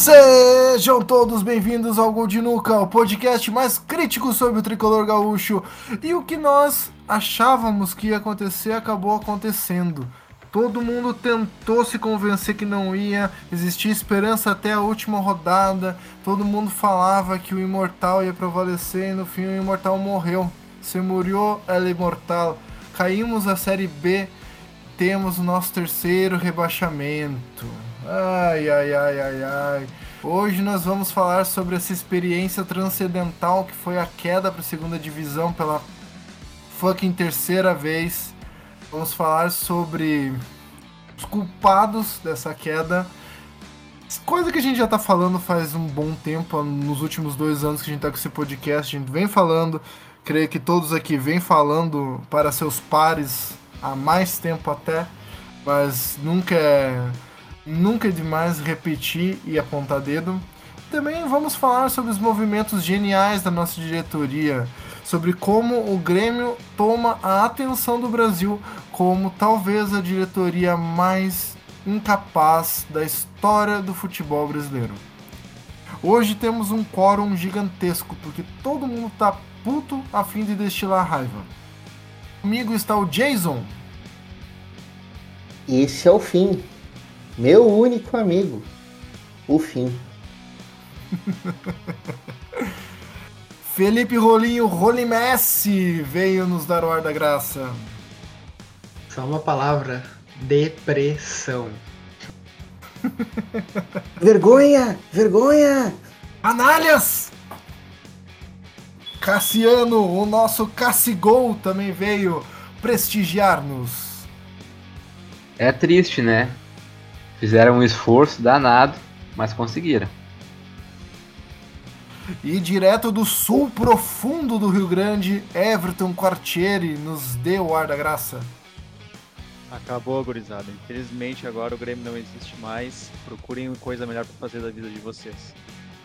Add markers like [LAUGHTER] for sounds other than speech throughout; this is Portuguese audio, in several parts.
Sejam todos bem-vindos ao Gol de Nuca, o podcast mais crítico sobre o tricolor gaúcho. E o que nós achávamos que ia acontecer acabou acontecendo. Todo mundo tentou se convencer que não ia, existia esperança até a última rodada. Todo mundo falava que o Imortal ia prevalecer e no fim o Imortal morreu. Se murió el Imortal. Caímos a Série B, temos o nosso terceiro rebaixamento. Ai, ai, ai, ai, ai. Hoje nós vamos falar sobre essa experiência transcendental que foi a queda para a segunda divisão pela fucking terceira vez. Vamos falar sobre os culpados dessa queda. Coisa que a gente já tá falando faz um bom tempo, nos últimos dois anos que a gente tá com esse podcast, a gente vem falando, creio que todos aqui vêm falando para seus pares há mais tempo até, mas nunca é Nunca é demais repetir e apontar dedo. Também vamos falar sobre os movimentos geniais da nossa diretoria, sobre como o Grêmio toma a atenção do Brasil como talvez a diretoria mais incapaz da história do futebol brasileiro. Hoje temos um quórum gigantesco, porque todo mundo tá puto a fim de destilar raiva. Comigo está o Jason. Esse é o fim. Meu único amigo. O fim. [LAUGHS] Felipe Rolinho Rolimessi veio nos dar o ar da graça. Só uma palavra: depressão. [LAUGHS] vergonha! Vergonha! Análias! Cassiano, o nosso Cassigol também veio prestigiar-nos. É triste, né? Fizeram um esforço danado, mas conseguiram. E direto do sul profundo do Rio Grande, Everton Quartieri nos deu o ar da graça. Acabou, gurizada. Infelizmente agora o Grêmio não existe mais. Procurem coisa melhor para fazer da vida de vocês.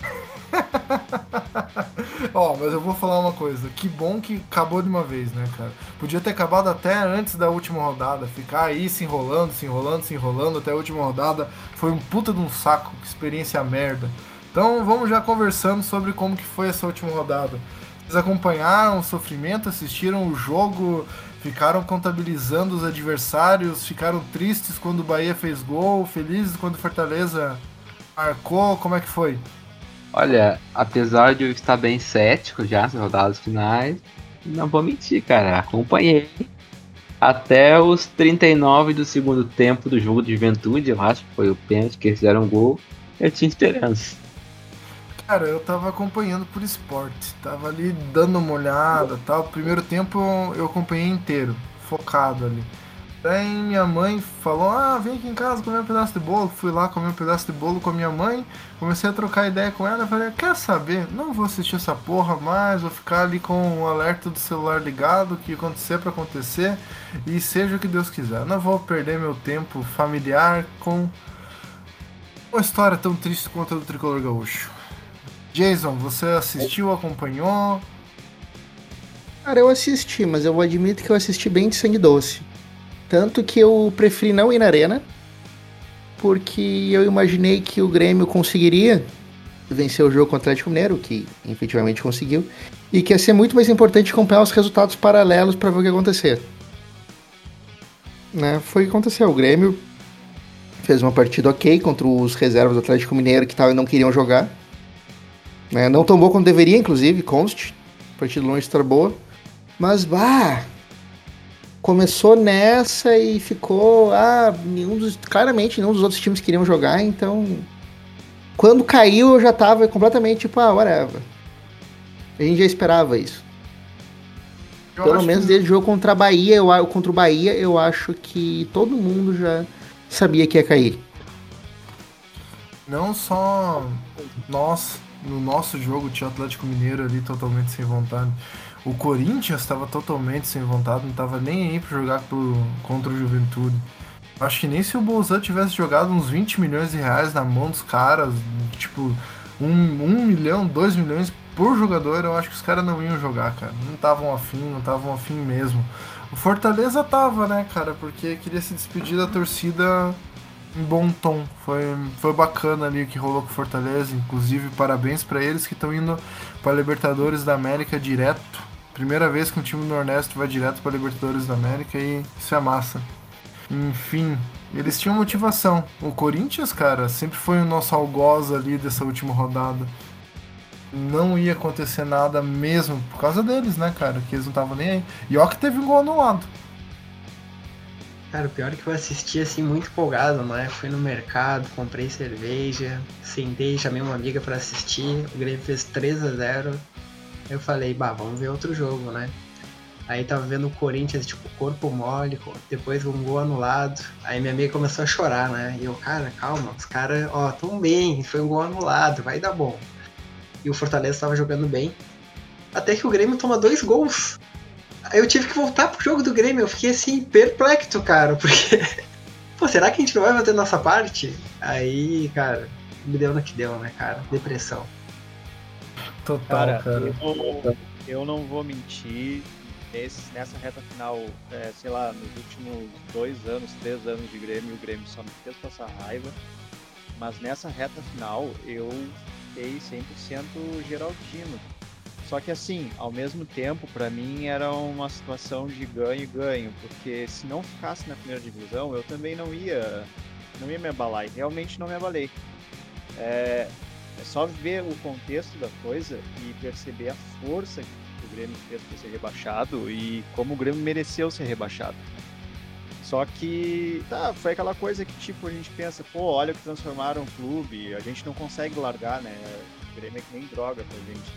[LAUGHS] Ó, oh, mas eu vou falar uma coisa. Que bom que acabou de uma vez, né, cara? Podia ter acabado até antes da última rodada. Ficar aí se enrolando, se enrolando, se enrolando até a última rodada. Foi um puta de um saco. Que experiência merda. Então vamos já conversando sobre como que foi essa última rodada. Vocês acompanharam o sofrimento, assistiram o jogo, ficaram contabilizando os adversários, ficaram tristes quando o Bahia fez gol, felizes quando o Fortaleza marcou. Como é que foi? Olha, apesar de eu estar bem cético já nas rodadas finais, não vou mentir, cara. Acompanhei até os 39 do segundo tempo do jogo de juventude, eu acho que foi o pênalti que eles fizeram um gol. Eu tinha esperança. Cara, eu tava acompanhando por esporte, tava ali dando uma olhada tal. Primeiro tempo eu acompanhei inteiro, focado ali. Daí minha mãe falou: Ah, vem aqui em casa comer um pedaço de bolo. Fui lá comer um pedaço de bolo com a minha mãe. Comecei a trocar ideia com ela. Falei: Quer saber? Não vou assistir essa porra mais. Vou ficar ali com o alerta do celular ligado. O que acontecer para acontecer. E seja o que Deus quiser. Não vou perder meu tempo familiar com uma história tão triste quanto a do tricolor gaúcho. Jason, você assistiu, acompanhou? Cara, eu assisti, mas eu admito que eu assisti bem de sangue doce. Tanto que eu preferi não ir na arena, porque eu imaginei que o Grêmio conseguiria vencer o jogo contra o Atlético Mineiro, que efetivamente conseguiu, e que ia ser muito mais importante acompanhar os resultados paralelos para ver o que acontecer. Né? Foi o que aconteceu. O Grêmio fez uma partida ok contra os reservas do Atlético Mineiro que não queriam jogar. Né? Não tão boa quanto deveria, inclusive, conste. Partida longe estar boa. Mas, bah, começou nessa e ficou. Ah, nenhum dos, claramente nenhum dos outros times queriam jogar, então. Quando caiu eu já tava completamente tipo, ah, whatever. A gente já esperava isso. Eu Pelo menos que... desde o jogo contra a Bahia, eu, contra o Bahia, eu acho que todo mundo já sabia que ia cair. Não só nós, no nosso jogo, tinha o Atlético Mineiro ali totalmente sem vontade. O Corinthians estava totalmente sem vontade, não estava nem aí para jogar pro, contra o Juventude. Acho que nem se o Bolzan tivesse jogado uns 20 milhões de reais na mão dos caras, tipo, um, um milhão, dois milhões por jogador, eu acho que os caras não iam jogar, cara. Não estavam afim, não estavam afim mesmo. O Fortaleza tava, né, cara, porque queria se despedir da torcida em bom tom. Foi, foi bacana ali o que rolou com o Fortaleza. Inclusive, parabéns para eles que estão indo para Libertadores da América direto. Primeira vez que um time do Nordeste vai direto para Libertadores da América e isso é massa. Enfim, eles tinham motivação. O Corinthians, cara, sempre foi o nosso algoz ali dessa última rodada. Não ia acontecer nada mesmo por causa deles, né, cara? Que eles não estavam nem aí. E ó que teve um gol anulado. Cara, o pior é que eu assisti assim muito empolgado, né? Fui no mercado, comprei cerveja, sentei, chamei uma amiga para assistir. O Grêmio fez 3 a 0 Eu falei, bah, vamos ver outro jogo, né? Aí tava vendo o Corinthians, tipo, corpo mole, depois um gol anulado. Aí minha amiga começou a chorar, né? E eu, cara, calma, os caras, ó, tão bem, foi um gol anulado, vai dar bom. E o Fortaleza tava jogando bem. Até que o Grêmio toma dois gols. Aí eu tive que voltar pro jogo do Grêmio, eu fiquei assim, perplexo, cara, [LAUGHS] porque. Pô, será que a gente não vai bater nossa parte? Aí, cara, me deu no que deu, né, cara? Depressão. Total, Cara, cara. Eu, eu não vou mentir. Esse, nessa reta final, é, sei lá, nos últimos dois anos, três anos de Grêmio, o Grêmio só me fez passar raiva. Mas nessa reta final, eu fiquei 100% Geraldino. Só que assim, ao mesmo tempo, pra mim era uma situação de ganho e ganho, porque se não ficasse na primeira divisão, eu também não ia, não ia me abalar. E realmente não me abalei. É, é só ver o contexto da coisa e perceber a força que o Grêmio fez para ser rebaixado e como o Grêmio mereceu ser rebaixado. Só que, tá, foi aquela coisa que, tipo, a gente pensa, pô, olha o que transformaram o clube, a gente não consegue largar, né? O Grêmio é que nem droga pra gente.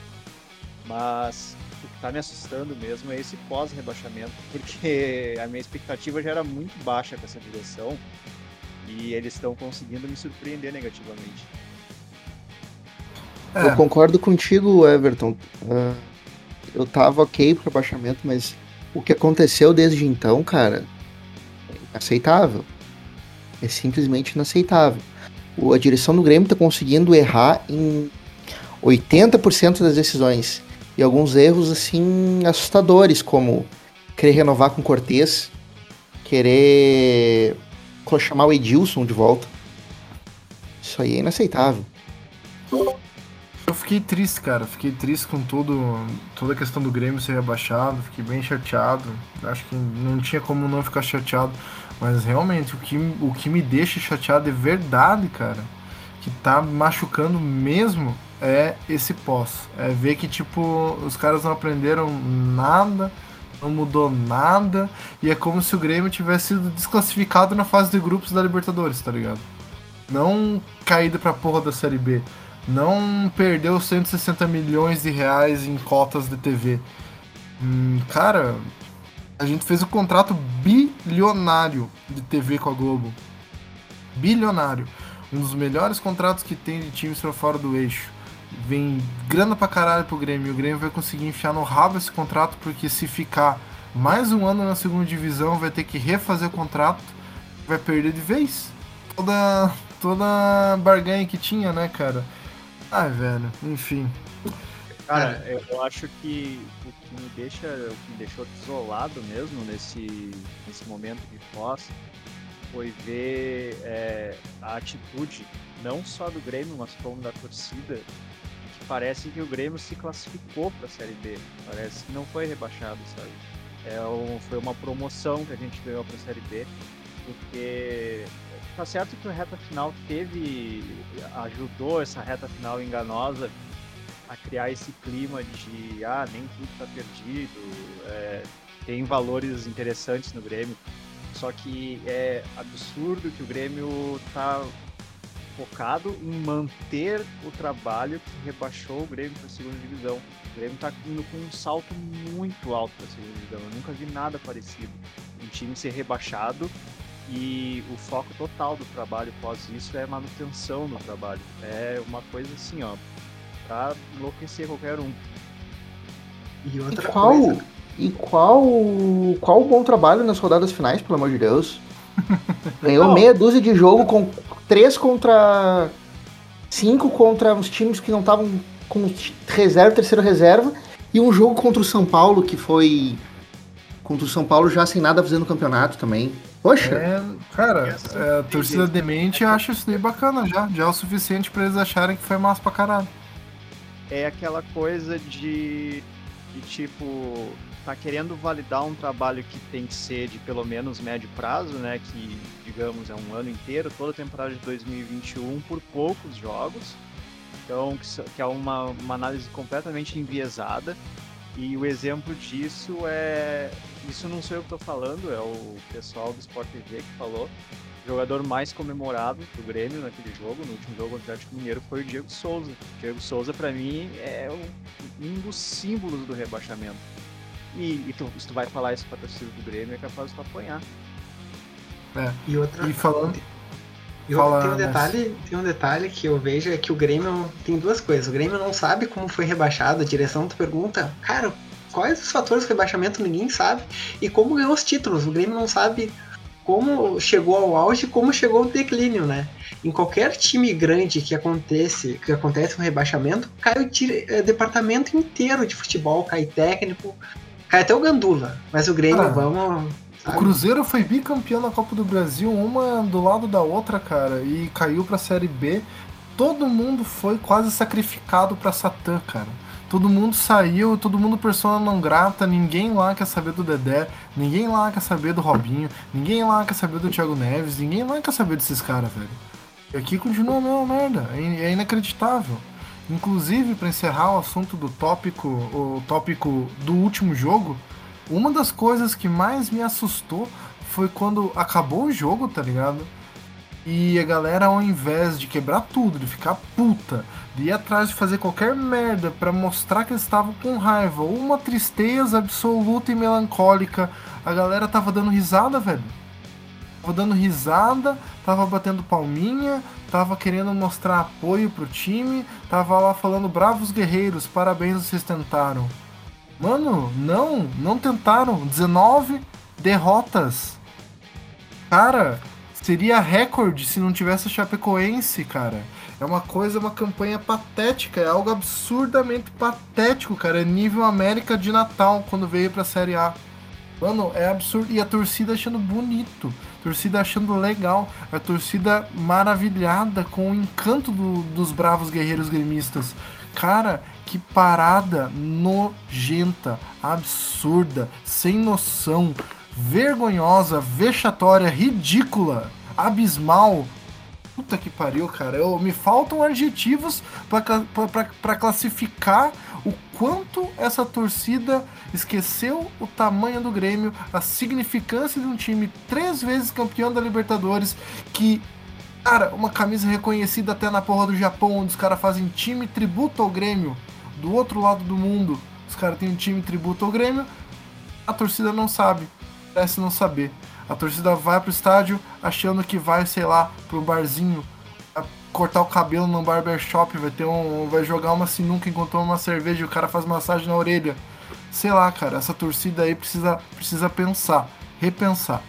Mas o que tá me assustando mesmo é esse pós-rebaixamento, porque a minha expectativa já era muito baixa com essa direção e eles estão conseguindo me surpreender negativamente. É, Eu concordo contigo, Everton. Ah, eu tava ok pro rebaixamento, mas o que aconteceu desde então, cara, é inaceitável. É simplesmente inaceitável. O- A direção do Grêmio tá conseguindo errar em 80% das decisões. E alguns erros, assim, assustadores, como querer renovar com Cortez, querer chamar o Edilson de volta. Isso aí é inaceitável. Eu fiquei triste, cara. Fiquei triste com tudo, toda a questão do Grêmio ser rebaixado. Fiquei bem chateado. Acho que não tinha como não ficar chateado. Mas realmente, o que, o que me deixa chateado é verdade, cara. Que tá machucando mesmo é esse pós. É ver que, tipo, os caras não aprenderam nada, não mudou nada. E é como se o Grêmio tivesse sido desclassificado na fase de grupos da Libertadores, tá ligado? Não caído pra porra da Série B não perdeu 160 milhões de reais em cotas de TV. Hum, cara, a gente fez um contrato bilionário de TV com a Globo. Bilionário. Um dos melhores contratos que tem de times pra fora do eixo. Vem grana pra caralho pro Grêmio. O Grêmio vai conseguir enfiar no rabo esse contrato, porque se ficar mais um ano na segunda divisão, vai ter que refazer o contrato. Vai perder de vez. Toda, toda barganha que tinha, né, cara? Ai, velho, enfim. Cara, eu, eu acho que o que me deixa, o que me deixou desolado mesmo nesse, nesse momento de pós foi ver é, a atitude não só do Grêmio, mas como da torcida, que parece que o Grêmio se classificou para a Série B. Parece que não foi rebaixado, sabe? É um, foi uma promoção que a gente ganhou para a Série B, porque tá certo que a reta final teve ajudou essa reta final enganosa a criar esse clima de ah nem tudo tá perdido é, tem valores interessantes no Grêmio. Só que é absurdo que o Grêmio tá focado em manter o trabalho que rebaixou o Grêmio para a segunda divisão. O Grêmio tá indo com um salto muito alto para a segunda divisão. Eu nunca vi nada parecido. Um time ser rebaixado e o foco total do trabalho pós isso é manutenção do trabalho. É uma coisa assim, ó, pra enlouquecer qualquer um. e E outra qual, coisa. e qual, qual o bom trabalho nas rodadas finais, pelo amor de Deus? [LAUGHS] Ganhou Não. meia dúzia de jogo com três contra cinco contra os times que não estavam com reserva, terceiro reserva, e um jogo contra o São Paulo que foi contra o São Paulo já sem nada fazendo no campeonato também. Poxa, É, cara, Essa é, a torcida demente acha isso daí bacana já. Já é o suficiente pra eles acharem que foi massa pra caralho. é aquela coisa de, de tipo tá querendo validar um trabalho que tem que ser de pelo menos médio prazo, né? Que digamos é um ano inteiro, toda a temporada de 2021 por poucos jogos. Então que é uma, uma análise completamente enviesada. E o exemplo disso é. Isso não sou eu que estou falando, é o pessoal do Sport TV que falou. O jogador mais comemorado do Grêmio naquele jogo, no último jogo contra o Atlético Mineiro, foi o Diego Souza. O Diego Souza, para mim, é um, dos símbolos do rebaixamento. E, e tu, se tu vai falar isso pra torcida do Grêmio, é capaz de tu apanhar. E outra. E falando. E Fala, tem um detalhe, tem um detalhe que eu vejo é que o Grêmio tem duas coisas. O Grêmio não sabe como foi rebaixado, a direção tu pergunta, cara, quais os fatores do rebaixamento ninguém sabe e como ganhou os títulos. O Grêmio não sabe como chegou ao auge e como chegou ao declínio, né? Em qualquer time grande que acontece, que acontece um rebaixamento, cai o tire- eh, departamento inteiro de futebol, cai técnico, cai até o Gandula. Mas o Grêmio, Ah, vamos. O sabe? Cruzeiro foi bicampeão na Copa do Brasil, uma do lado da outra, cara, e caiu pra Série B. Todo mundo foi quase sacrificado pra Satã, cara. Todo mundo saiu, todo mundo persona não grata, ninguém lá quer saber do Dedé, ninguém lá quer saber do Robinho, ninguém lá quer saber do Thiago Neves, ninguém lá quer saber desses caras, velho. E aqui continua a mesma merda, é é inacreditável. Inclusive, pra encerrar o assunto do tópico, o tópico do último jogo, uma das coisas que mais me assustou foi quando acabou o jogo, tá ligado? E a galera, ao invés de quebrar tudo, de ficar puta, de ir atrás de fazer qualquer merda pra mostrar que eles estavam com raiva, ou uma tristeza absoluta e melancólica, a galera tava dando risada, velho. Tava dando risada, tava batendo palminha, tava querendo mostrar apoio pro time, tava lá falando bravos guerreiros, parabéns, vocês tentaram. Mano, não, não tentaram. 19 derrotas. Cara, seria recorde se não tivesse a Chapecoense, cara. É uma coisa, uma campanha patética, é algo absurdamente patético, cara. É nível América de Natal quando veio pra Série A. Mano, é absurdo. E a torcida achando bonito, a torcida achando legal, a torcida maravilhada com o encanto do- dos bravos guerreiros gremistas. Cara, que parada nojenta, absurda, sem noção, vergonhosa, vexatória, ridícula, abismal. Puta que pariu, cara. Eu, me faltam adjetivos pra classificar o quanto essa torcida esqueceu o tamanho do Grêmio, a significância de um time três vezes campeão da Libertadores, que, cara, uma camisa reconhecida até na porra do Japão, onde os caras fazem time tributo ao Grêmio, do outro lado do mundo, os caras têm um time tributo ao Grêmio, a torcida não sabe, parece não saber. A torcida vai pro estádio achando que vai, sei lá, pro barzinho, a cortar o cabelo num barbershop, vai ter um. vai jogar uma sinuca enquanto uma cerveja e o cara faz massagem na orelha. Sei lá, cara, essa torcida aí precisa, precisa pensar, repensar.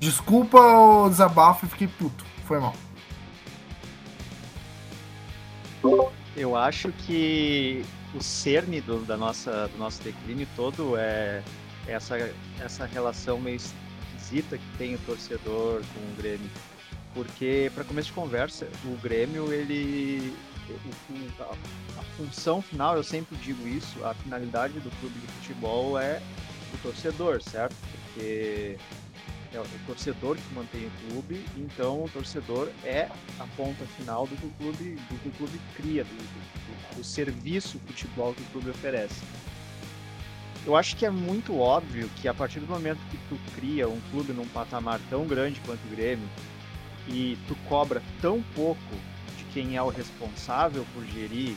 Desculpa o desabafo e fiquei puto. Foi mal. Eu acho que o cerne do, da nossa, do nosso declínio todo é essa, essa relação meio esquisita que tem o torcedor com o Grêmio. Porque, para começo de conversa, o Grêmio, ele. a, função final, eu sempre digo isso, a finalidade do clube de futebol é o torcedor, certo? Porque é o torcedor que mantém o clube, então o torcedor é a ponta final do que o clube, do que o clube cria, do, do, do serviço futebol que o clube oferece. Eu acho que é muito óbvio que a partir do momento que tu cria um clube num patamar tão grande quanto o Grêmio e tu cobra tão pouco de quem é o responsável por gerir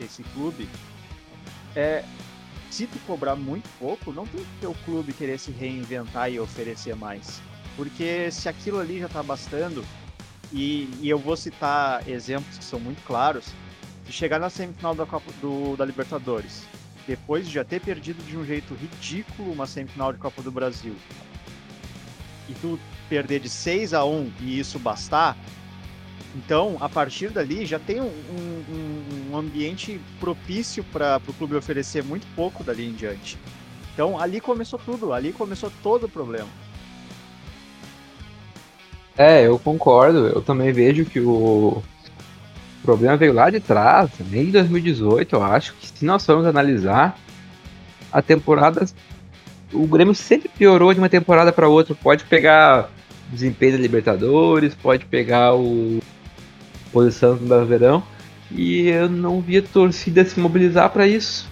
esse clube, é, se tu cobrar muito pouco, não tem que o clube querer se reinventar e oferecer mais. Porque se aquilo ali já tá bastando, e, e eu vou citar exemplos que são muito claros, se chegar na semifinal da, Copa, do, da Libertadores, depois de já ter perdido de um jeito ridículo uma semifinal de Copa do Brasil, e tu perder de 6 a 1 e isso bastar, então, a partir dali, já tem um, um- um ambiente propício para o clube oferecer muito pouco dali em diante. Então, ali começou tudo, ali começou todo o problema. É, eu concordo. Eu também vejo que o problema veio lá de trás, nem de 2018, eu acho que se nós formos analisar a temporada, o Grêmio sempre piorou de uma temporada para outra. Pode pegar desempenho da Libertadores, pode pegar o posição do Brasileirão e eu não via torcida se mobilizar para isso.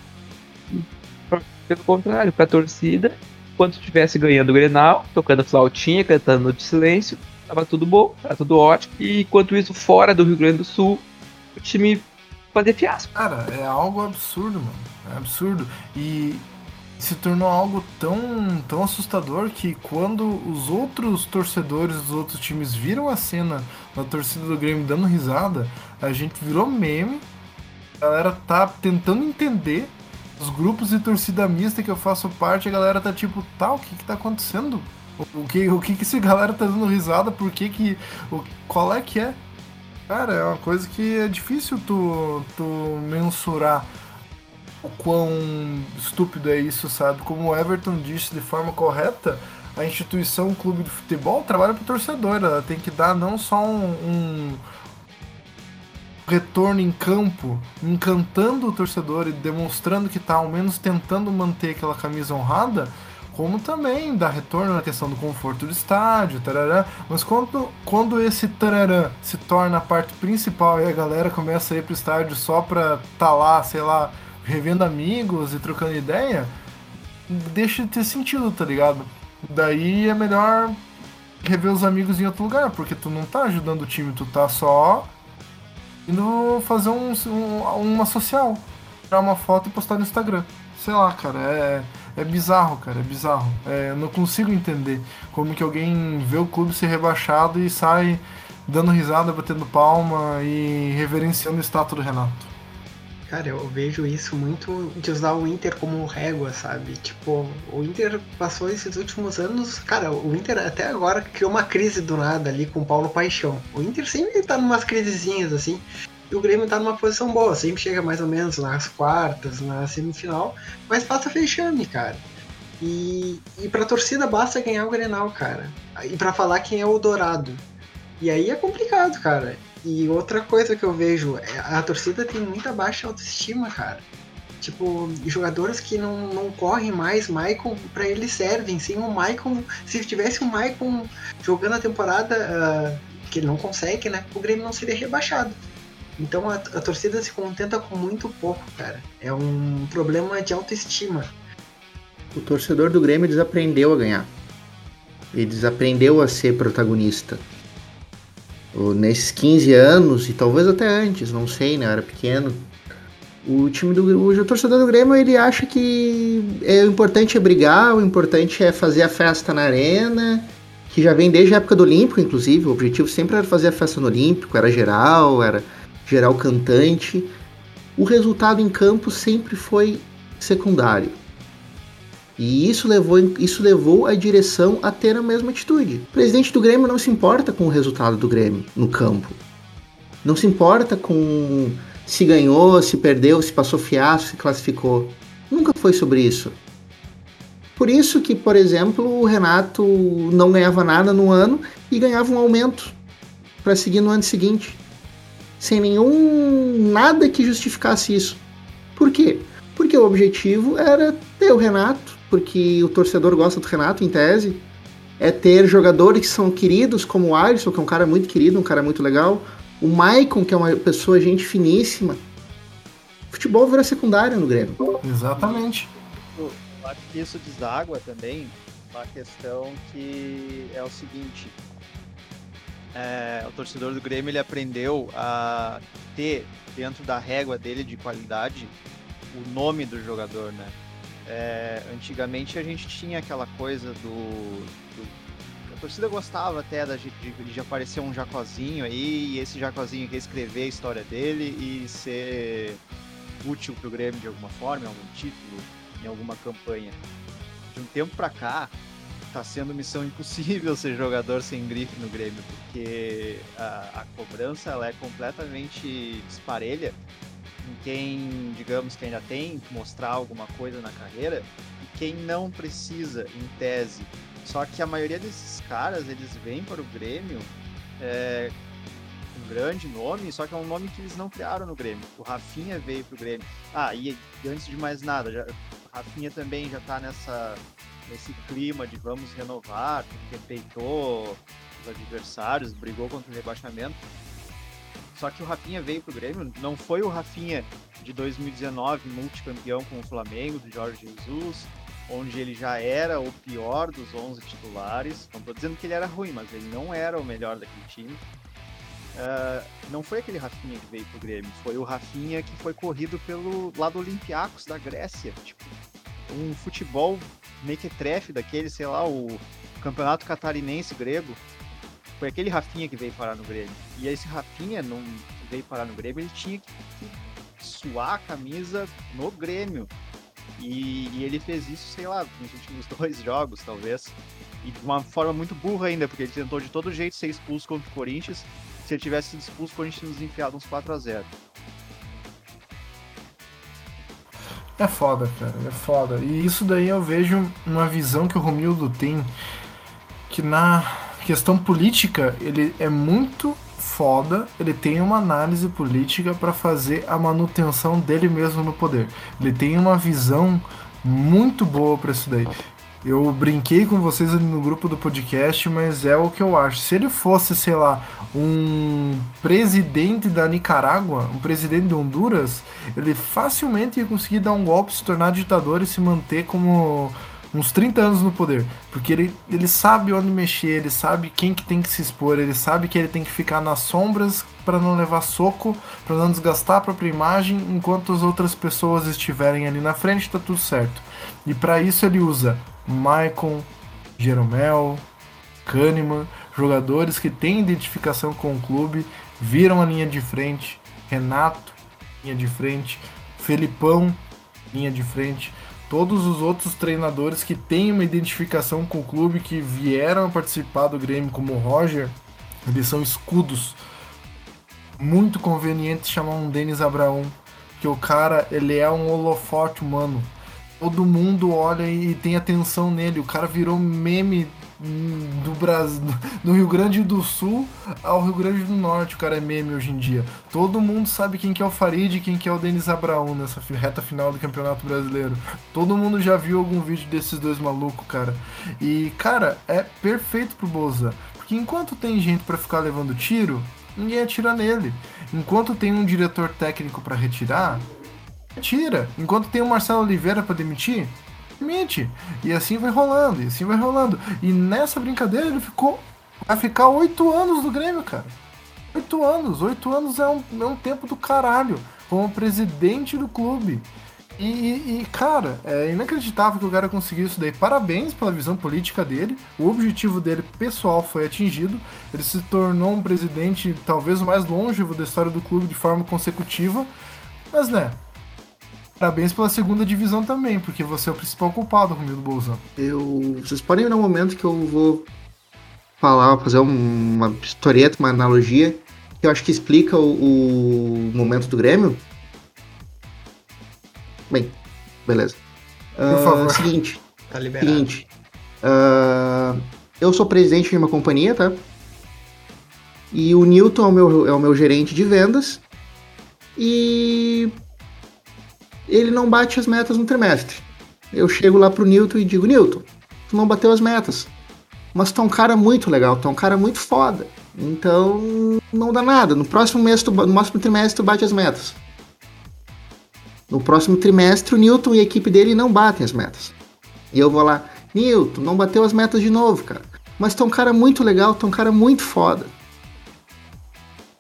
Pelo contrário, para a torcida, enquanto estivesse ganhando o Grenal, tocando flautinha, cantando de silêncio, tava tudo bom, tava tudo ótimo. E enquanto isso, fora do Rio Grande do Sul, o time fazia fiasco. Cara, é algo absurdo, mano. É absurdo. E se tornou algo tão, tão assustador que quando os outros torcedores dos outros times viram a cena da torcida do Grêmio dando risada, a gente virou meme. A galera tá tentando entender. Os grupos de torcida mista que eu faço parte, a galera tá tipo, tá, o que que tá acontecendo? O que, o que que essa galera tá dando risada? Por que que... O, qual é que é? Cara, é uma coisa que é difícil tu, tu mensurar o quão estúpido é isso, sabe? Como o Everton disse de forma correta, a instituição, o clube de futebol, trabalha para o torcedor. Ela tem que dar não só um, um, retorno em campo, encantando o torcedor e demonstrando que está ao menos tentando manter aquela camisa honrada, como também dar retorno na questão do conforto do estádio, tarará. Mas quando, quando esse tarará se torna a parte principal e a galera começa a ir pro estádio só pra tá lá, sei lá, revendo amigos e trocando ideia, deixa de ter sentido, tá ligado? Daí é melhor rever os amigos em outro lugar, porque tu não tá ajudando o time, tu tá só indo fazer um, um uma social, tirar uma foto e postar no Instagram. Sei lá, cara, é, é bizarro, cara, é bizarro. É, eu não consigo entender como que alguém vê o clube ser rebaixado e sai dando risada, batendo palma e reverenciando o status do Renato. Cara, eu vejo isso muito de usar o Inter como régua, sabe? Tipo, o Inter passou esses últimos anos. Cara, o Inter até agora criou uma crise do nada ali com o Paulo Paixão. O Inter sempre tá numas crisezinhas assim. E o Grêmio tá numa posição boa, sempre chega mais ou menos nas quartas, na semifinal, mas passa fechame, cara. E, e pra torcida basta ganhar o Grenal, cara. E para falar quem é o Dourado. E aí é complicado, cara. E outra coisa que eu vejo, é a torcida tem muita baixa autoestima, cara. Tipo, jogadores que não, não correm mais, Michael, para eles servem. Sem o Michael, se tivesse o Michael jogando a temporada uh, que ele não consegue, né? O Grêmio não seria rebaixado. Então a, a, torcida se contenta com muito pouco, cara. É um problema de autoestima. O torcedor do Grêmio desaprendeu a ganhar. Ele desaprendeu a ser protagonista nesses 15 anos, e talvez até antes, não sei, né? Eu era pequeno. O time do o torcedor do Grêmio ele acha que é, o importante é brigar, o importante é fazer a festa na arena, que já vem desde a época do Olímpico, inclusive. O objetivo sempre era fazer a festa no Olímpico, era geral, era geral cantante. O resultado em campo sempre foi secundário. E isso levou, isso levou a direção a ter a mesma atitude. O presidente do Grêmio não se importa com o resultado do Grêmio no campo. Não se importa com se ganhou, se perdeu, se passou fiasco, se classificou. Nunca foi sobre isso. Por isso que, por exemplo, o Renato não ganhava nada no ano e ganhava um aumento para seguir no ano seguinte. Sem nenhum nada que justificasse isso. Por quê? Porque o objetivo era ter o Renato porque o torcedor gosta do Renato, em tese, é ter jogadores que são queridos, como o Alisson, que é um cara muito querido, um cara muito legal, o Maicon, que é uma pessoa gente finíssima. Futebol vira secundário no Grêmio. Exatamente. Eu acho que isso deságua também uma questão que é o seguinte. É, o torcedor do Grêmio ele aprendeu a ter dentro da régua dele de qualidade o nome do jogador, né? É, antigamente a gente tinha aquela coisa do, do, A torcida gostava até de, de, de, aparecer um Jacozinho aí, e esse Jacozinho reescrever a história dele e ser útil pro Grêmio de alguma forma, em algum título, em alguma campanha. De um tempo pra cá, tá sendo missão impossível ser jogador sem grife no Grêmio, porque a, a cobrança ela é completamente disparelha em quem, digamos, que ainda tem que mostrar alguma coisa na carreira e quem não precisa, em tese, Só que a maioria desses caras, eles vêm para o Grêmio é, um grande nome, só que é um nome que eles não criaram no Grêmio. O Rafinha veio pro Grêmio. Ah, e antes de mais nada, já, o Rafinha também já tá nessa, nesse clima de vamos renovar, porque peitou os adversários, brigou contra o rebaixamento. Só que o Rafinha veio pro Grêmio, não foi o Rafinha de 2019, multicampeão com o Flamengo, do Jorge Jesus, onde ele já era o pior dos 11 titulares. Não estou dizendo que ele era ruim, mas ele não era o melhor daquele time. Uh, não foi aquele Rafinha que veio pro Grêmio, foi o Rafinha que foi corrido pelo lado Olympiacos da Grécia. Tipo, um futebol mequetrefe daquele, sei lá, o campeonato catarinense grego. Foi aquele Rafinha que veio parar no Grêmio. E esse Rafinha não veio parar no Grêmio, ele tinha que, suar a camisa no Grêmio. E, e, ele fez isso, sei lá, nos últimos [LAUGHS] dois jogos, talvez. E de uma forma muito burra ainda, porque ele tentou de todo jeito ser expulso contra o Corinthians. Se ele tivesse sido expulso, o Corinthians nos enfiado uns 4 a 0 É foda, cara, é foda. E isso daí eu vejo uma visão que o Romildo tem, que na questão política ele é muito foda, ele tem uma análise política para fazer a manutenção dele mesmo no poder. Ele tem uma visão muito boa para isso daí. Eu brinquei com vocês ali no grupo do podcast, mas é o que eu acho. Se ele fosse, sei lá, um presidente da Nicarágua, um presidente de Honduras, ele facilmente ia conseguir dar um golpe, se tornar ditador e se manter como uns 30 anos no poder. Porque ele, ele sabe onde mexer, ele sabe quem que tem que se expor, ele sabe que ele tem que ficar nas sombras para não levar soco, para não desgastar a própria imagem, enquanto as outras pessoas estiverem ali na frente, tá tudo certo. E para isso ele usa Maicon, Jeromel, Kahneman, jogadores que têm identificação com o clube, viram a linha de frente, Renato, linha de frente, Felipão, linha de frente, todos os outros treinadores que têm uma identificação com o clube, que vieram a participar do Grêmio, como o Roger, eles são escudos. Muito conveniente chamar um Denis Abraão, que o cara ele é um holofote humano. Todo mundo olha e tem atenção nele. O cara virou meme do Brasil, do Rio Grande do Sul ao Rio Grande do Norte, o cara é meme hoje em dia. Todo mundo sabe quem que é o Farid e quem que é o Denis Abraão nessa reta final do Campeonato Brasileiro. Todo mundo já viu algum vídeo desses dois malucos, cara. E, cara, é perfeito pro Boza. Porque enquanto tem gente para ficar levando tiro, ninguém atira nele. Enquanto tem um diretor técnico para retirar, tira. Enquanto tem o Marcelo Oliveira para demitir, mente. E assim vai rolando, e assim vai rolando. E nessa brincadeira ele ficou. Vai ficar oito anos no Grêmio, cara. Oito anos. Oito anos é um, é um tempo do caralho. Como presidente do clube. E, e, cara, é inacreditável que o cara conseguiu isso daí. Parabéns pela visão política dele. O objetivo dele pessoal foi atingido. Ele se tornou um presidente talvez o mais longevo da história do clube de forma consecutiva. Mas, né, Parabéns pela segunda divisão também, porque você é o principal culpado, Romildo Bolzano. Eu. Vocês podem ver um momento que eu vou falar, fazer uma historieta, uma analogia, que eu acho que explica o, o momento do Grêmio. Bem, beleza. Por uh, favor. Seguinte. Tá liberado. Seguinte. Uh, eu sou presidente de uma companhia, tá? E o Newton é o meu, é o meu gerente de vendas. E ele não bate as metas no trimestre. Eu chego lá pro Newton e digo, Newton, tu não bateu as metas. Mas tu é um cara muito legal, tu é um cara muito foda. Então não dá nada. No próximo mês, tu, no próximo trimestre, tu bate as metas. No próximo trimestre, o Newton e a equipe dele não batem as metas. E eu vou lá, Newton, não bateu as metas de novo, cara. Mas tu é um cara muito legal, tu é um cara muito foda.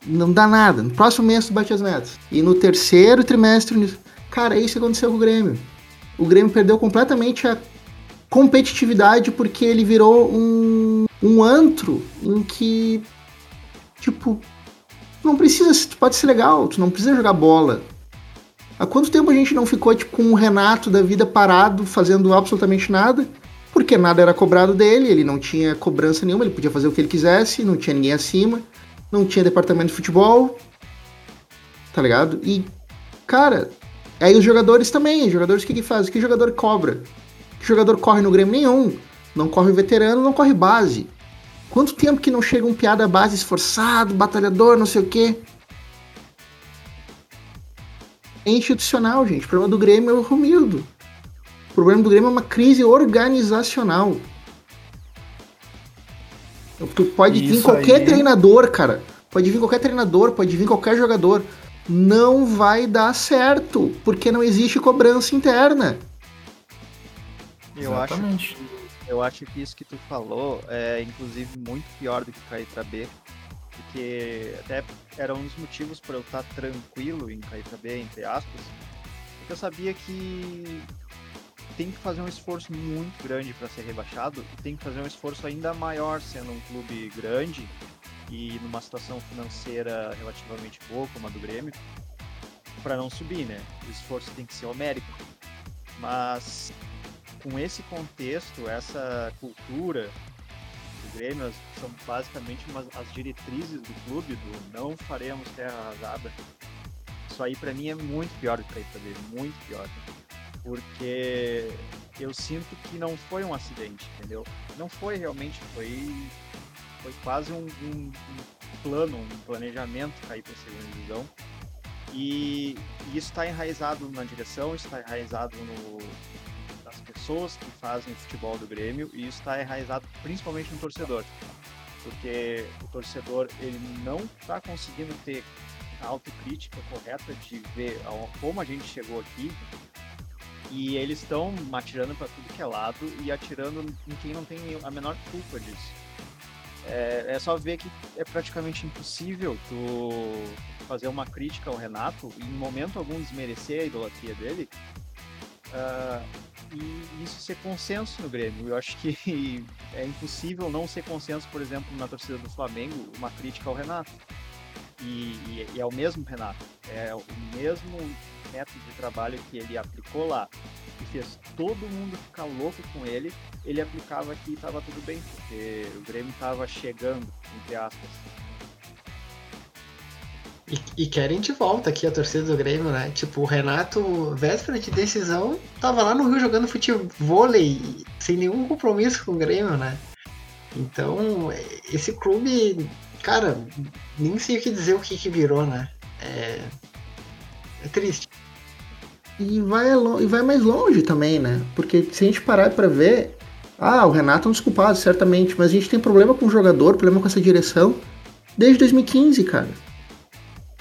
Não dá nada. No próximo mês tu bate as metas. E no terceiro trimestre, Cara, é isso que aconteceu com o Grêmio. O Grêmio perdeu completamente a competitividade porque ele virou um, um antro em que, tipo, não precisa, tu pode ser legal, tu não precisa jogar bola. Há quanto tempo a gente não ficou tipo, com o Renato da vida parado, fazendo absolutamente nada? Porque nada era cobrado dele, ele não tinha cobrança nenhuma, ele podia fazer o que ele quisesse, não tinha ninguém acima, não tinha departamento de futebol, tá ligado? E, cara, Aí os jogadores também, os jogadores o que, que fazem? Que jogador cobra? Que jogador corre no Grêmio? Nenhum. Não corre veterano, não corre base. Quanto tempo que não chega um piada base esforçado, batalhador, não sei o quê? É institucional, gente. O problema do Grêmio é o Romildo. O problema do Grêmio é uma crise organizacional. Tu pode vir Isso qualquer aí. treinador, cara. Pode vir qualquer treinador, pode vir qualquer jogador. Não vai dar certo, porque não existe cobrança interna. Eu acho, Exatamente. eu acho que isso que tu falou é inclusive muito pior do que cair pra B. Porque até era um dos motivos para eu estar tranquilo em cair pra B, entre aspas. Porque eu sabia que tem que fazer um esforço muito grande para ser rebaixado e tem que fazer um esforço ainda maior sendo um clube grande e numa situação financeira relativamente boa como a do Grêmio para não subir, né? O esforço tem que ser homérico. Mas com esse contexto, essa cultura do Grêmio, são basicamente umas, as diretrizes do clube, do não faremos terra arrasada. Isso aí pra mim é muito pior do que pra B, muito pior. Porque eu sinto que não foi um acidente, entendeu? Não foi realmente, foi, foi quase um, um- um plano, um planejamento cair pra segunda divisão. E, e isso está enraizado na direção, está enraizado no, das pessoas que fazem futebol do Grêmio e isso está enraizado principalmente no torcedor. Porque o torcedor ele não está conseguindo ter a autocrítica correta de ver como a gente chegou aqui e eles estão atirando para tudo que é lado e atirando em quem não tem a menor culpa disso. É, é só ver que é praticamente impossível tu fazer uma crítica ao Renato e em momento algum desmerecer a idolatria dele ah, e isso ser consenso no Grêmio. Eu acho que [LAUGHS] é impossível não ser consenso, por exemplo, na torcida do Flamengo, uma crítica ao Renato. E, e- e é o mesmo Renato, é o mesmo método de trabalho que ele aplicou lá e fez todo mundo ficar louco com ele, ele aplicava aqui e estava tudo bem, porque o Grêmio estava chegando, entre aspas. E, e querem de volta aqui a torcida do Grêmio, né? Tipo, o Renato, véspera de decisão, tava lá no Rio jogando futebol sem nenhum compromisso com o Grêmio, né? Então, esse clube, cara, nem sei o que dizer o que, que virou, né? É, é triste. E vai, lo- e vai mais longe também, né? Porque se a gente parar pra ver, ah, o Renato é um dos culpados, certamente, mas a gente tem problema com o jogador, problema com essa direção desde 2015, cara.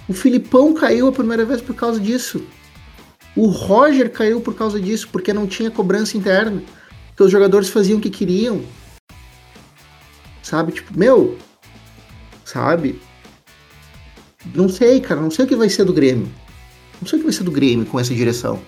O Filipão caiu a primeira vez por causa disso. O Roger caiu por causa disso, porque não tinha cobrança interna. Porque os jogadores faziam o que queriam. Sabe? Tipo, meu. Sabe? Não sei, cara. Não sei o que vai ser do Grêmio. Não sei o que vai ser do Grêmio com essa direção.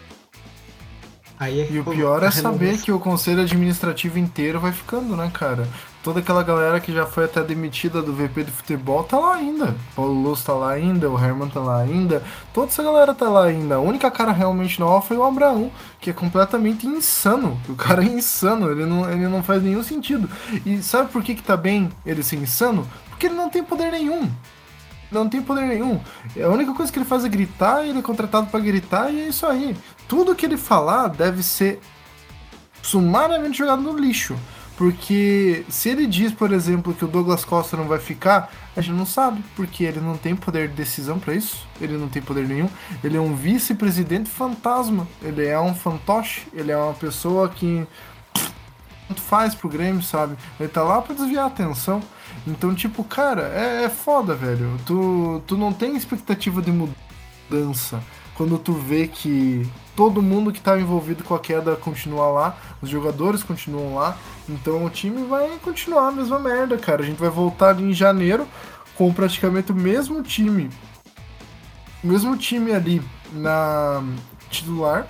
Aí E o pior é saber que o conselho administrativo inteiro vai ficando, né, cara? Toda aquela galera que já foi até demitida do VP de futebol tá lá ainda. Paulo Luz tá lá ainda, o Herman tá lá ainda. Toda essa galera tá lá ainda. A única cara realmente nova foi o Abraão, que é completamente insano. O cara é insano, ele não, ele não faz nenhum sentido. E sabe por que, que tá bem ele ser insano? Porque ele não tem poder nenhum. Não tem poder nenhum. A única coisa que ele faz é gritar, ele é contratado pra gritar e é isso aí. Tudo que ele falar deve ser sumariamente jogado no lixo. Porque se ele diz, por exemplo, que o Douglas Costa não vai ficar, a gente não sabe, porque ele não tem poder de decisão pra isso, ele não tem poder nenhum, ele é um vice-presidente fantasma, ele é um fantoche, ele é uma pessoa que tanto faz pro Grêmio, sabe? Ele tá lá pra desviar a atenção. Então, tipo, cara, é, é foda, velho. Tu, tu não tem expectativa de mudança quando tu vê que todo mundo que estava envolvido com a queda continua lá, os jogadores continuam lá, então o time vai continuar a mesma merda, cara. A gente vai voltar ali em janeiro com praticamente o mesmo time, o mesmo time ali na titular,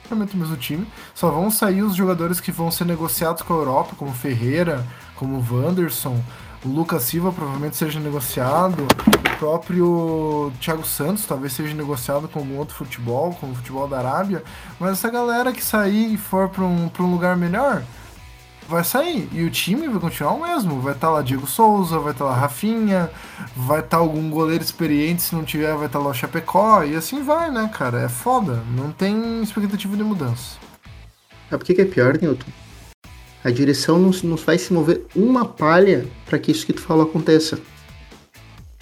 praticamente o mesmo time. Só vão sair os jogadores que vão ser negociados com a Europa, como Ferreira, como Wanderson, o Lucas Silva provavelmente seja negociado, o próprio Thiago Santos talvez seja negociado com algum outro futebol, como o futebol da Arábia, mas essa galera que sair e for para um, um lugar melhor, vai sair. E o time vai continuar o mesmo. Vai estar lá Diego Souza, vai estar lá Rafinha, vai estar algum goleiro experiente, se não tiver, vai estar lá o Chapecó, e assim vai, né, cara? É foda. Não tem expectativa de mudança. Sabe por que que é pior, Newton? A direção não, não vai se mover uma palha para que isso que tu falou aconteça.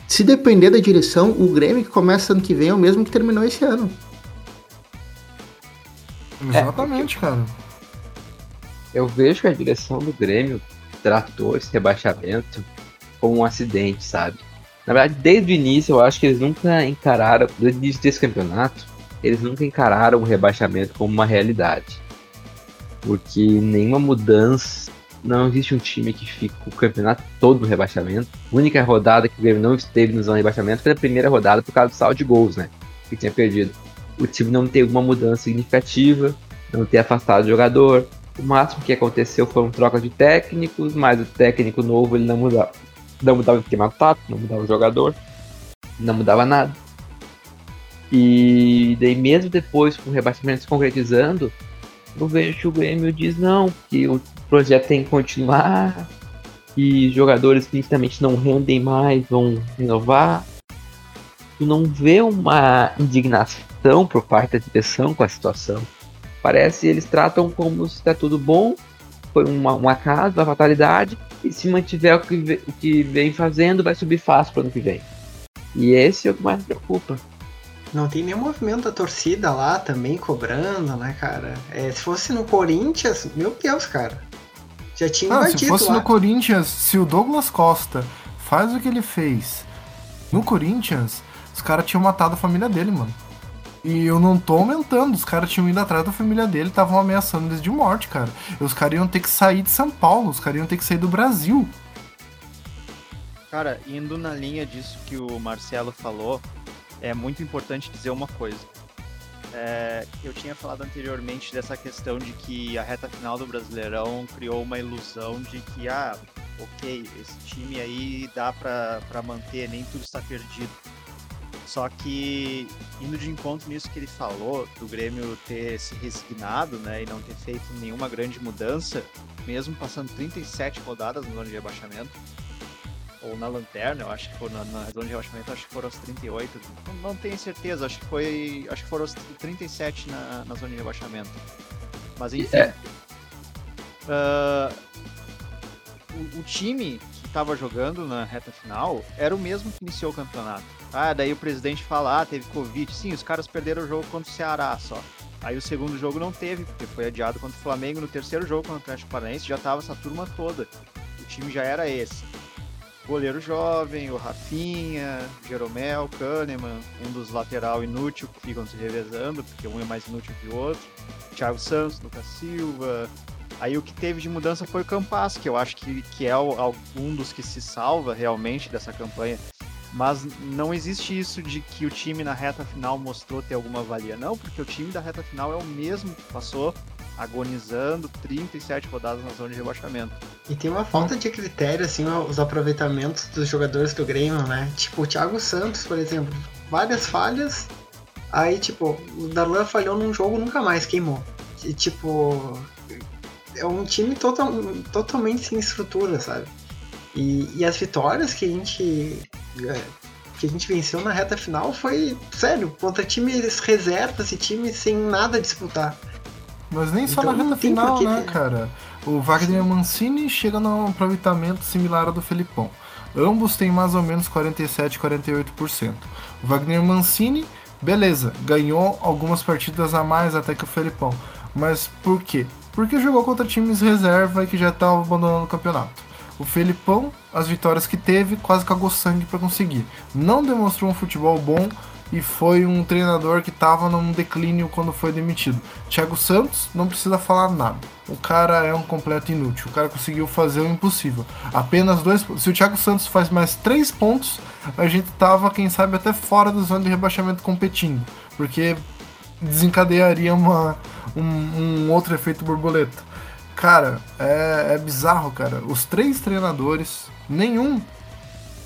Se depender da direção, o Grêmio que começa ano que vem é o mesmo que terminou esse ano. Exatamente, é, cara. Eu vejo que a direção do Grêmio tratou esse rebaixamento como um acidente, sabe? Na verdade, desde o início, eu acho que eles nunca encararam, desde o início desse campeonato, eles nunca encararam o rebaixamento como uma realidade. Porque nenhuma mudança, não existe um time que fica o campeonato todo no rebaixamento. A única rodada que o Grêmio não esteve no zona de rebaixamento foi a primeira rodada por causa do saldo de gols, né? Que tinha perdido. O time não teve uma mudança significativa, não ter afastado o jogador. O máximo que aconteceu foram trocas de técnicos, mas o técnico novo ele não mudava, não mudava o esquema tático, não mudava o jogador, não mudava nada. E daí mesmo depois com o rebaixamento se concretizando, eu vejo que o Grêmio diz não, que o projeto tem que continuar, que jogadores que não rendem mais vão renovar. Tu não vê uma indignação por parte da direção com a situação. Parece que eles tratam como se está tudo bom, foi uma, um acaso, uma fatalidade, e se mantiver o que, o que vem fazendo, vai subir fácil para o ano que vem. E esse é o que mais me preocupa. Não tem nenhum movimento da torcida lá também cobrando, né, cara? É, se fosse no Corinthians, meu Deus, cara. Já tinha Não, se fosse lá. no Corinthians, se o Douglas Costa faz o que ele fez no Corinthians, os caras tinham matado a família dele, mano. E eu não tô aumentando, os caras tinham ido atrás da família dele, estavam ameaçando eles de morte, cara. E os caras iam ter que sair de São Paulo, os caras iam ter que sair do Brasil. Cara, indo na linha disso que o Marcelo falou, é muito importante dizer uma coisa. É, eu tinha falado anteriormente dessa questão de que a reta final do Brasileirão criou uma ilusão de que, ah, ok, esse time aí dá para manter, nem tudo está perdido. Só que, indo de encontro nisso que ele falou, do Grêmio ter se resignado né, e não ter feito nenhuma grande mudança, mesmo passando 37 rodadas no ano de rebaixamento, ou na lanterna, eu acho que foi na, na zona de rebaixamento, acho que foram os 38. Não, não tenho certeza, acho que foi. Acho que foram os 37 na, na zona de rebaixamento. Mas enfim. É. Uh, o, o, time que estava jogando na reta final era o mesmo que iniciou o campeonato. Ah, daí o presidente fala, ah, teve Covid. Sim, os caras perderam o jogo contra o Ceará só. Aí o segundo jogo não teve, porque foi adiado contra o Flamengo. No terceiro jogo contra o Atlético Paranaense já tava essa turma toda. O time já era esse goleiro jovem, o Rafinha, Jeromel, Kahneman, um dos lateral inútil que ficam se revezando, porque um é mais inútil que o outro, Thiago Santos, Lucas Silva. Aí o que teve de mudança foi o Campas, que eu acho que, que é um dos que se salva realmente dessa campanha. Mas não existe isso de que o time na reta final mostrou ter alguma valia. Não, porque o time da reta final é o mesmo que passou agonizando 37 rodadas na zona de rebaixamento. E tem uma falta de critério, assim, os aproveitamentos dos jogadores do Grêmio, né? Tipo, o Thiago Santos, por exemplo, várias falhas, aí, tipo, o Darlan falhou num jogo nunca mais queimou. E, tipo, é um time total, totalmente sem estrutura, sabe? E, e as vitórias que a gente é, que a gente venceu na reta final foi, sério, contra times reservas e times sem nada a disputar. Mas nem só então, na reta final, né, cara? O Wagner Mancini chega num aproveitamento similar ao do Felipão. Ambos têm mais ou menos 47, 48%. O Wagner Mancini, beleza, ganhou algumas partidas a mais até que o Felipão. Mas por quê? Porque jogou contra times reserva e que já estavam abandonando o campeonato. O Felipão, as vitórias que teve, quase cagou sangue para conseguir. Não demonstrou um futebol bom e foi um treinador que estava num declínio quando foi demitido. Thiago Santos não precisa falar nada. O cara é um completo inútil. O cara conseguiu fazer o impossível. Apenas dois. Se o Thiago Santos faz mais três pontos, a gente tava, quem sabe, até fora da zona de rebaixamento competindo. Porque desencadearia uma, um, um outro efeito borboleta. Cara, é, é bizarro, cara. Os três treinadores, nenhum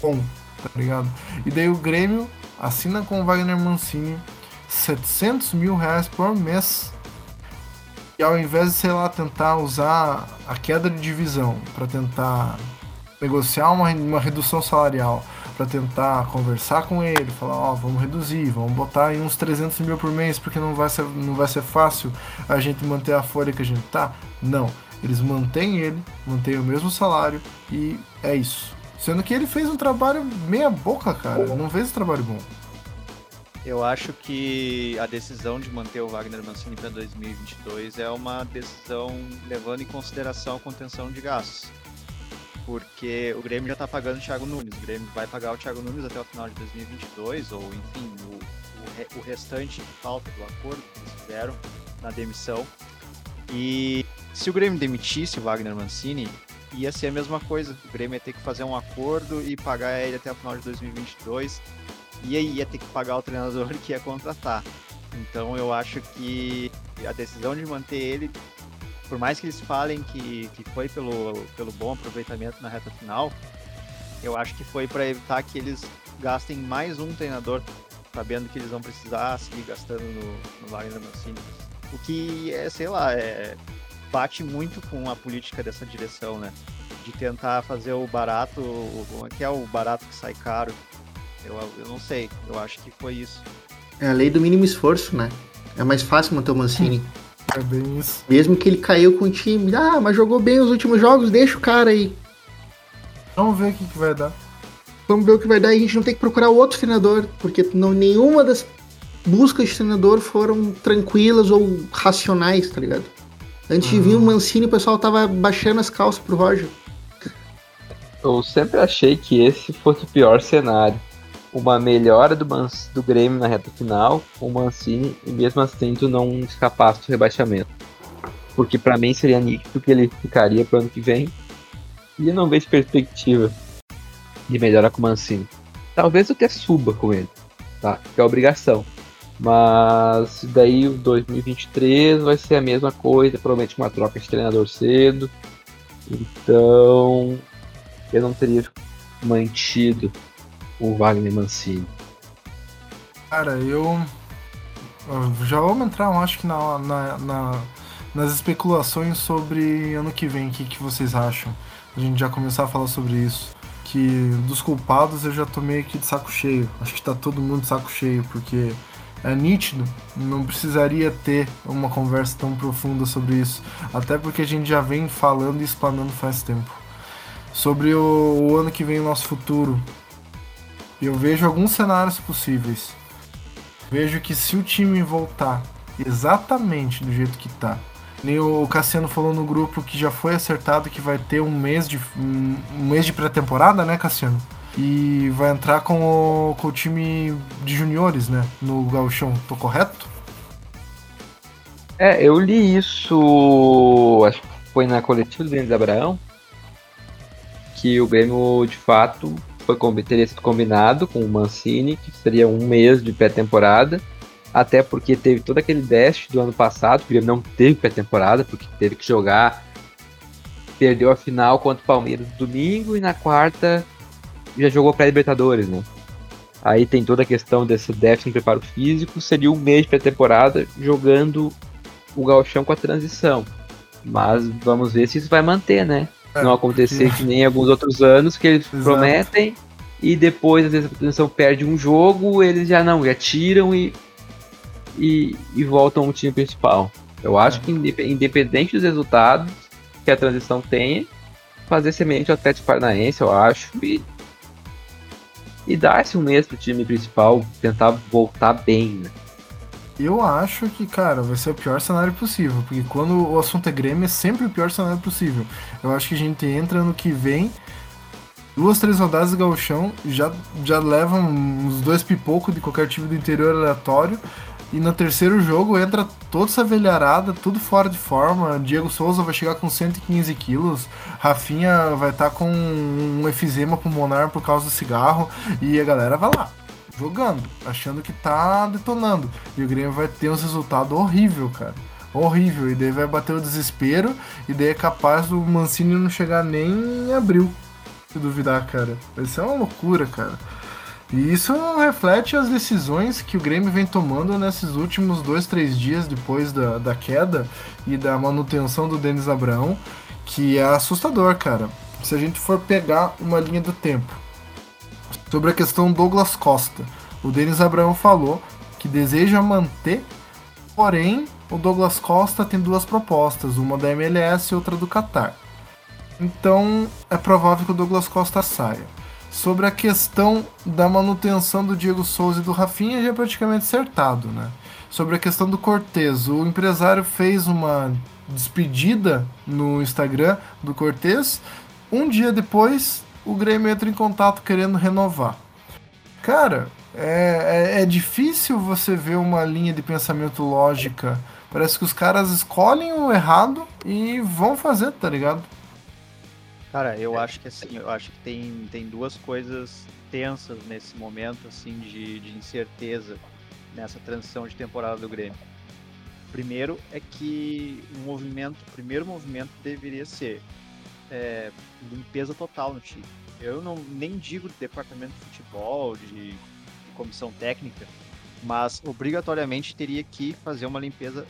bom, tá ligado? E daí o Grêmio assina com Wagner Mancini 700 mil reais por mês. E ao invés de, sei lá, tentar usar a queda de divisão para tentar negociar uma, uma redução salarial, para tentar conversar com ele, falar, ó, oh, vamos reduzir, vamos botar aí uns 300 mil por mês, porque não vai, ser, não vai ser fácil a gente manter a folha que a gente tá. Não, Eles mantêm ele, mantêm o mesmo salário e é isso. Sendo que ele fez um trabalho meia boca, cara. Não fez um trabalho bom. Eu acho que a decisão de manter o Wagner Mancini para 2022 é uma decisão levando em consideração a contenção de gastos. Porque o Grêmio já está pagando o Thiago Nunes. O Grêmio vai pagar o Thiago Nunes até o final de 2022, ou enfim, o, o, o restante que falta do acordo que eles fizeram na demissão. E se o Grêmio demitisse o Wagner Mancini, ia ser a mesma coisa. O Grêmio ia ter que fazer um acordo e pagar ele até o final de 2022. E aí ia ter que pagar o treinador [LAUGHS] que ia contratar. Então eu acho que a decisão de manter ele, por mais que eles falem que, que foi pelo, pelo bom aproveitamento na reta final, eu acho que foi para evitar que eles gastem mais um treinador, sabendo que eles vão precisar seguir gastando no, no Wagner Mancini. O que é, sei lá, é, bate muito com a política dessa direção, né? De tentar fazer o barato, o, que é o barato que sai caro. Eu, eu não sei, eu acho que foi isso. É a lei do mínimo esforço, né? É mais fácil manter o Mancini. É bem isso. Mesmo que ele caiu com o time, ah, mas jogou bem os últimos jogos, deixa o cara aí. Vamos ver o que, que vai dar. Vamos ver o que vai dar e a gente não tem que procurar outro treinador, porque não, nenhuma das buscas de treinador foram tranquilas ou racionais, tá ligado? Antes de vir o Mancini, o pessoal tava baixando as calças pro Roger. Eu sempre achei que esse fosse o pior cenário. Uma melhora do, Man do Grêmio na reta final, o Mancini, e mesmo assim tu não escapasse do rebaixamento. Porque para mim seria nítido que ele ficaria pro ano que vem. E eu não vejo perspectiva de melhora com o Mancini. Talvez eu até suba com ele, tá? Que é obrigação. Mas daí o 2023 vai ser a mesma coisa, provavelmente uma troca de treinador cedo. Então eu não teria mantido o Wagner Mancini. Cara, eu. Já vamos entrar, eu acho que na, na, na, nas especulações sobre ano que vem, o que, que vocês acham? A gente já começar a falar sobre isso. Que dos culpados eu já tô meio que de saco cheio. Acho que tá todo mundo de saco cheio, porque é nítido, não precisaria ter uma conversa tão profunda sobre isso, até porque a gente já vem falando e explanando faz tempo. Sobre o, o ano que vem, nosso futuro, eu vejo alguns cenários possíveis. Vejo que se o time voltar exatamente do jeito que tá, nem o Cassiano falou no grupo que já foi acertado que vai ter um mês de um mês de pré-temporada, né, Cassiano? E vai entrar com o, com o time de juniores, né? No Gauchão, tô correto? É, eu li isso, acho que foi na coletiva do Denis Abraão, que o Grêmio de fato foi, teria sido combinado com o Mancini, que seria um mês de pré-temporada, até porque teve todo aquele déficit do ano passado, o Grêmio não teve pré-temporada, porque teve que jogar, perdeu a final contra o Palmeiras no domingo e na quarta já jogou pré-Libertadores, né? Aí tem toda a questão desse déficit em preparo físico, seria um mês pré-temporada jogando o Galchão com a transição. Mas vamos ver se isso vai manter, né? É, Não acontecer porque... que nem alguns outros anos que eles Exato. prometem e depois, às vezes, a transição perde um jogo, eles já não, já tiram e, e, e voltam ao time principal. Eu acho é. que independente dos resultados que a transição tenha, fazer semente ao Atlético Paranaense, eu acho, e e dar esse um mês pro time principal tentar voltar bem, né? Eu acho que, cara, vai ser o pior cenário possível, porque quando o assunto é Grêmio é sempre o pior cenário possível. Eu acho que a gente entra no que vem, duas, três rodadas de gauchão, já, já levam uns dois pipocos de qualquer time do interior aleatório, e no terceiro jogo entra toda essa velharada, tudo fora de forma. Diego Souza vai chegar com 115 quilos. Rafinha vai estar tá com um efizema pulmonar por causa do cigarro. E a galera vai lá, jogando, achando que tá detonando. E o Grêmio vai ter uns resultados horrível, cara. Horrível. E daí vai bater o desespero. E daí é capaz do Mancini não chegar nem em abril. Se duvidar, cara. Vai ser uma loucura, cara. E isso reflete as decisões que o Grêmio vem tomando nesses últimos dois, três dias depois da, da queda e da manutenção do Denis Abraão, que é assustador, cara. Se a gente for pegar uma linha do tempo. Sobre a questão Douglas Costa, o Denis Abraão falou que deseja manter, porém o Douglas Costa tem duas propostas, uma da MLS e outra do Qatar. Então é provável que o Douglas Costa saia. Sobre a questão da manutenção do Diego Souza e do Rafinha já é praticamente acertado, né? Sobre a questão do Cortez, o empresário fez uma despedida no Instagram do Cortez. Um dia depois, o Grêmio entra em contato querendo renovar. Cara, é, é, é, difícil você ver uma linha de pensamento lógica. Parece que os caras escolhem o errado e vão fazer, tá ligado? Cara, eu acho que assim, eu acho que tem, tem duas coisas tensas nesse momento, assim, de, de incerteza nessa transição de temporada do Grêmio. Primeiro é que o movimento, o primeiro movimento deveria ser é, limpeza total no time. Eu não nem digo de departamento de futebol, de, de comissão técnica, mas obrigatoriamente teria que fazer uma limpeza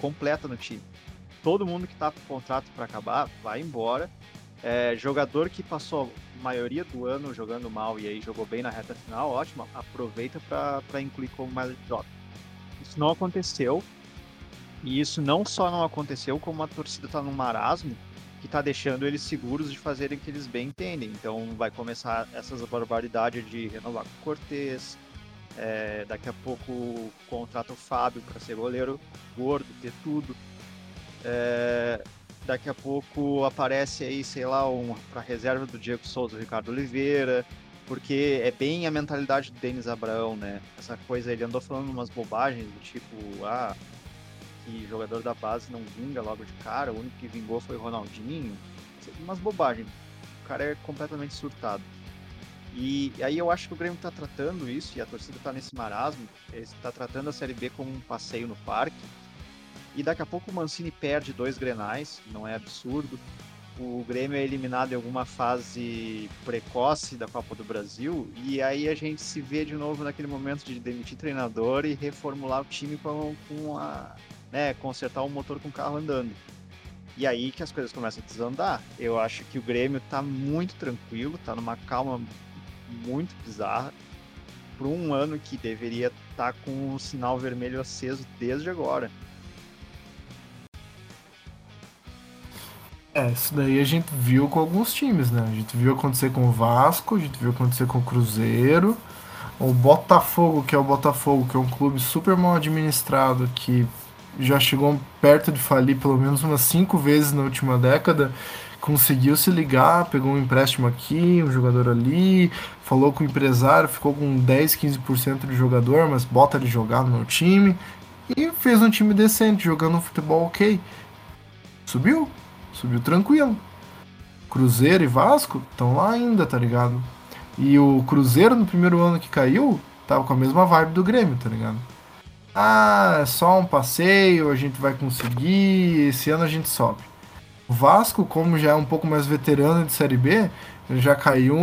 completa no time. Todo mundo que está com contrato para acabar vai embora é, jogador que passou a maioria do ano jogando mal e aí jogou bem na reta final, ótimo, aproveita para incluir como mais troca. Isso não aconteceu. E isso não só não aconteceu, como a torcida está num marasmo que está deixando eles seguros de fazerem o que eles bem entendem. Então vai começar essas barbaridades de renovar com o Cortez, é, daqui a pouco contrata o Fábio para ser goleiro gordo, ter tudo. É, Daqui a pouco aparece aí, sei lá, um, para reserva do Diego Souza, o Ricardo Oliveira, porque é bem a mentalidade do Denis Abraão, né? Essa coisa, ele andou falando umas bobagens do tipo, ah, que jogador da base não vinga logo de cara, o único que vingou foi o Ronaldinho. Umas bobagens. O cara é completamente surtado. E aí eu acho que o Grêmio está tratando isso, e a torcida está nesse marasmo, está tratando a Série B como um passeio no parque, e daqui a pouco o Mancini perde dois grenais, não é absurdo. O Grêmio é eliminado em alguma fase precoce da Copa do Brasil, e aí a gente se vê de novo naquele momento de demitir treinador e reformular o time com, com a. Né, consertar o motor com o carro andando. E aí que as coisas começam a desandar. Eu acho que o Grêmio tá muito tranquilo, tá numa calma muito bizarra. Por um ano que deveria estar tá com o sinal vermelho aceso desde agora. É, isso daí a gente viu com alguns times, né? A gente viu acontecer com o Vasco, a gente viu acontecer com o Cruzeiro, o Botafogo, que é o Botafogo, que é um clube super mal administrado, que já chegou perto de falir pelo menos umas cinco vezes na última década, conseguiu se ligar, pegou um empréstimo aqui, um jogador ali, falou com o empresário, ficou com 10, 15% de jogador, mas bota ele jogar no time, e fez um time decente, jogando um futebol ok. Subiu, subiu tranquilo. Cruzeiro e Vasco estão lá ainda, tá ligado? E o Cruzeiro no primeiro ano que caiu, tava com a mesma vibe do Grêmio, tá ligado? Ah, é só um passeio, a gente vai conseguir, esse ano a gente sobe. O Vasco, como já é um pouco mais veterano de Série B, já caiu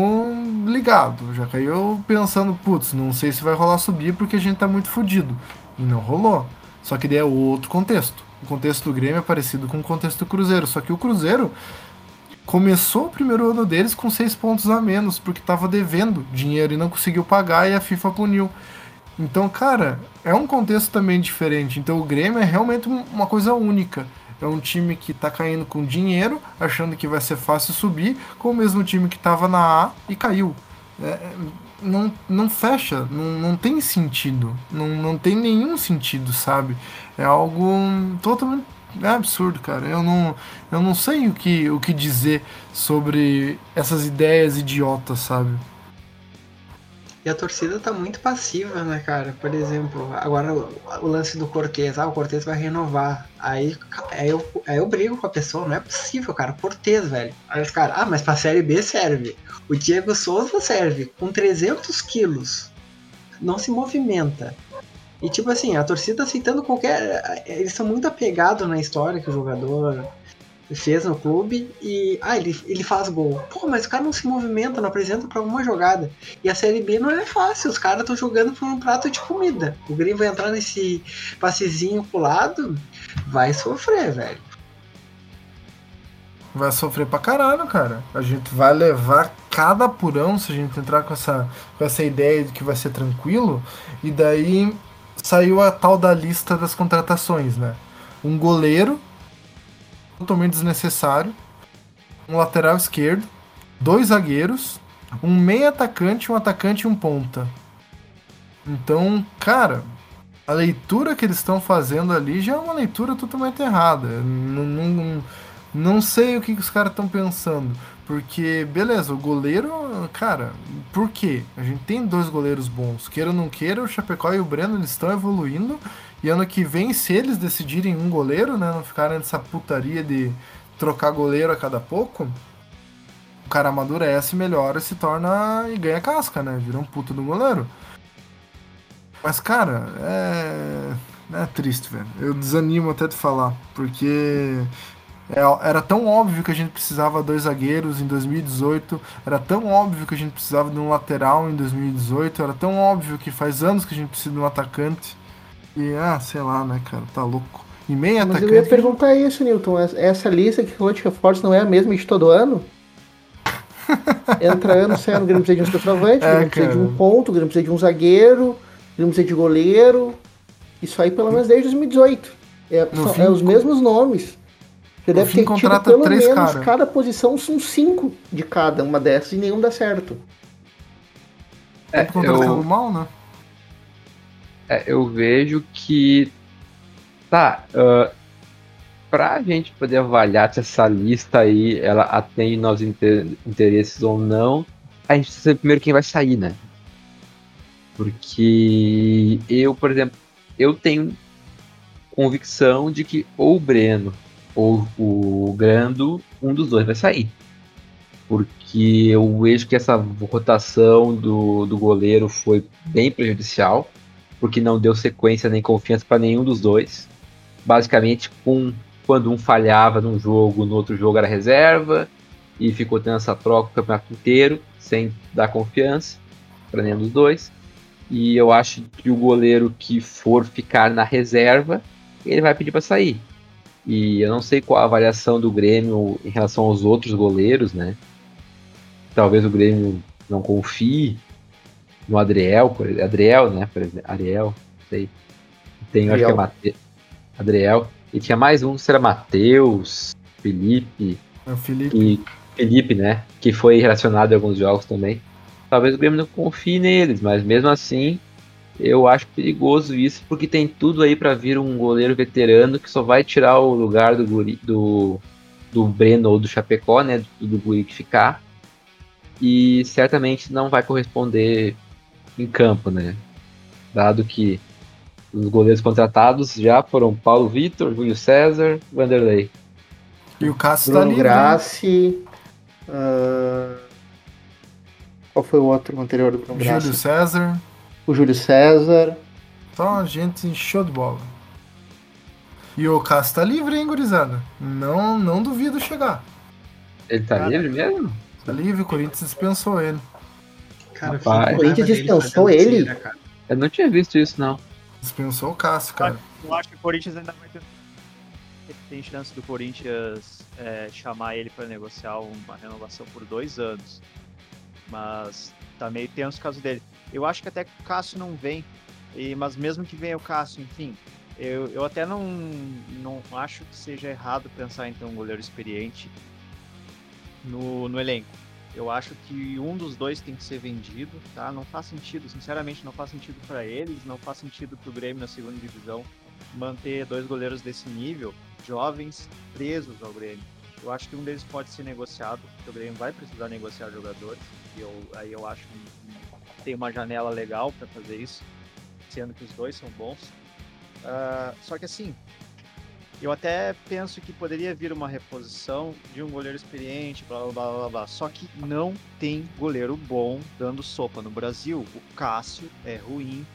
ligado, já caiu pensando, putz, não sei se vai rolar subir porque a gente tá muito fodido. E não rolou. Só que daí é outro contexto o contexto do Grêmio é parecido com o contexto do Cruzeiro, só que o Cruzeiro começou o primeiro ano deles com seis pontos a menos, porque estava devendo dinheiro e não conseguiu pagar e a FIFA puniu. Então, cara, é um contexto também diferente. Então, o Grêmio é realmente uma coisa única. É um time que está caindo com dinheiro, achando que vai ser fácil subir, com o mesmo time que estava na A e caiu. É, não, não fecha, não, não tem sentido. Não, não tem nenhum sentido, sabe? É algo totalmente é absurdo, cara. Eu não, eu não sei o que, o que dizer sobre essas ideias idiotas, sabe? E a torcida tá muito passiva, né, cara? Por exemplo, agora o, lance do Cortez, ah, o Cortez vai renovar. Aí, aí, eu, aí eu brigo com a pessoa, não é possível, cara. Cortez, velho. Aí os caras, ah, mas pra Série B serve. O Diego Souza serve com 300 quilos. Não se movimenta. E tipo assim, a torcida aceitando qualquer. Eles são muito apegados na história que o jogador fez no clube e. Ah, ele, ele faz gol. Pô, mas o cara não se movimenta, não apresenta pra alguma jogada. E a Série B não é fácil, os caras estão jogando por um prato de comida. O Grêmio vai entrar nesse passezinho pro lado, vai sofrer, velho. Vai sofrer pra caralho, cara. A gente vai levar cada apurão se a gente entrar com essa, com essa ideia de que vai ser tranquilo. E daí saiu a tal da lista das contratações, né? um goleiro totalmente desnecessário, um lateral esquerdo, dois zagueiros, um meio atacante, um atacante e um ponta. Então, cara, a leitura que eles estão fazendo ali já é uma leitura totalmente errada. Não, não, não sei o que, que os caras estão pensando. Porque, beleza, o goleiro, cara, por quê? A gente tem dois goleiros bons. Queira ou não queira, o Chapecó e o Breno eles estão evoluindo. E ano que vem, se eles decidirem um goleiro, né? Não ficarem nessa putaria de trocar goleiro a cada pouco, o cara amadurece, melhora, se torna e ganha casca, né? Vira um puto do goleiro. Mas, cara, é. É triste, velho. Eu desanimo até de falar, porque era tão óbvio que a gente precisava de dois zagueiros em 2018, era tão óbvio que a gente precisava de um lateral em 2018, era tão óbvio que faz anos que a gente precisa de um atacante. E, ah, sei lá, né, cara, tá louco. E meio Mas atacante. eu ia perguntar isso, Newton. Essa lista que falou de reforços não é a mesma de todo ano? [LAUGHS] Entra ano, sai ano, o Grêmio precisa de um centroavante, o É, Grêmio precisa de um ponto, o Grêmio precisa de um zagueiro, o Grêmio precisa de goleiro. Isso aí pelo menos desde 2018. É, são- fim, é os mesmos nomes. Você deve ter tido pelo três menos cara. cada posição são cinco de cada uma dessas e nenhum dá certo. É, eu, mal, né? é, eu vejo que. Tá, ah, pra gente poder avaliar se essa lista aí ela atende nossos inter- interesses ou não, a gente precisa saber primeiro quem vai sair, né? Porque eu, por exemplo, eu tenho convicção de que ou o Breno ou o Grando, um dos dois vai sair. Porque eu vejo que essa rotação do, do goleiro foi bem prejudicial, porque não deu sequência nem confiança para nenhum dos dois. Basicamente, com, quando um falhava num jogo, no outro jogo era reserva, e ficou tendo essa troca o campeonato inteiro, sem dar confiança para nenhum dos dois. E eu acho que o goleiro que for ficar na reserva, ele vai pedir para sair. E eu não sei qual a avaliação do Grêmio em relação aos outros goleiros, né? Talvez o Grêmio não confie no Adriel, por exemplo. Adriel, né? Por exemplo, Ariel, não sei. Tem, acho que é Adriel. Mate... Adriel. E tinha mais um, será Matheus, Felipe É o Felipe. e Felipe, né? Que foi relacionado em alguns jogos também. Talvez o Grêmio não confie neles, mas mesmo assim eu acho perigoso isso, porque tem tudo aí para vir um goleiro veterano que só vai tirar o lugar do guri, do, do Breno ou do Chapecó, né? Do, do guri que ficar. E certamente não vai corresponder em campo, né? Dado que os goleiros contratados já foram Paulo Vitor, Júlio César, Vanderlei. E o Cássio tá Bruno livre. né? Grassi. ah, Qual foi o outro anterior do Bruno Júlio Grassi? César. O Júlio César. Só gente show de bola. E o Cássio tá livre, hein, gurizada? Não, não duvido chegar. Ele tá Cara, livre mesmo? Tá livre, o Corinthians dispensou ele. Cara, Rapaz. O Corinthians dispensou fazendo ele? cera, cara. Eu não tinha visto isso, não. Dispensou o Cássio, cara. Eu acho que o Corinthians ainda vai ter. Tem chance do Corinthians é, chamar ele para negociar uma renovação por dois anos. Mas tá meio tenso o caso dele. Eu acho que até o Cássio não vem. E, mas mesmo que venha o Cássio, enfim. Eu, eu até não, não acho que seja errado pensar ter um goleiro experiente no, no elenco. Eu acho que um dos dois tem que ser vendido, tá? Não faz sentido, sinceramente, não faz sentido para eles, não faz sentido pro Grêmio na segunda divisão manter dois goleiros desse nível, jovens, presos ao Grêmio. Eu acho que um deles pode ser negociado, porque o Grêmio vai precisar negociar jogadores, e eu, aí eu acho tem uma janela legal para fazer isso, sendo que os dois são bons. Ah, só que assim, eu até penso que poderia vir uma reposição de um goleiro experiente, blá blá blá blá, blá. Só que não tem goleiro bom dando sopa no Brasil. O Cássio é ruim,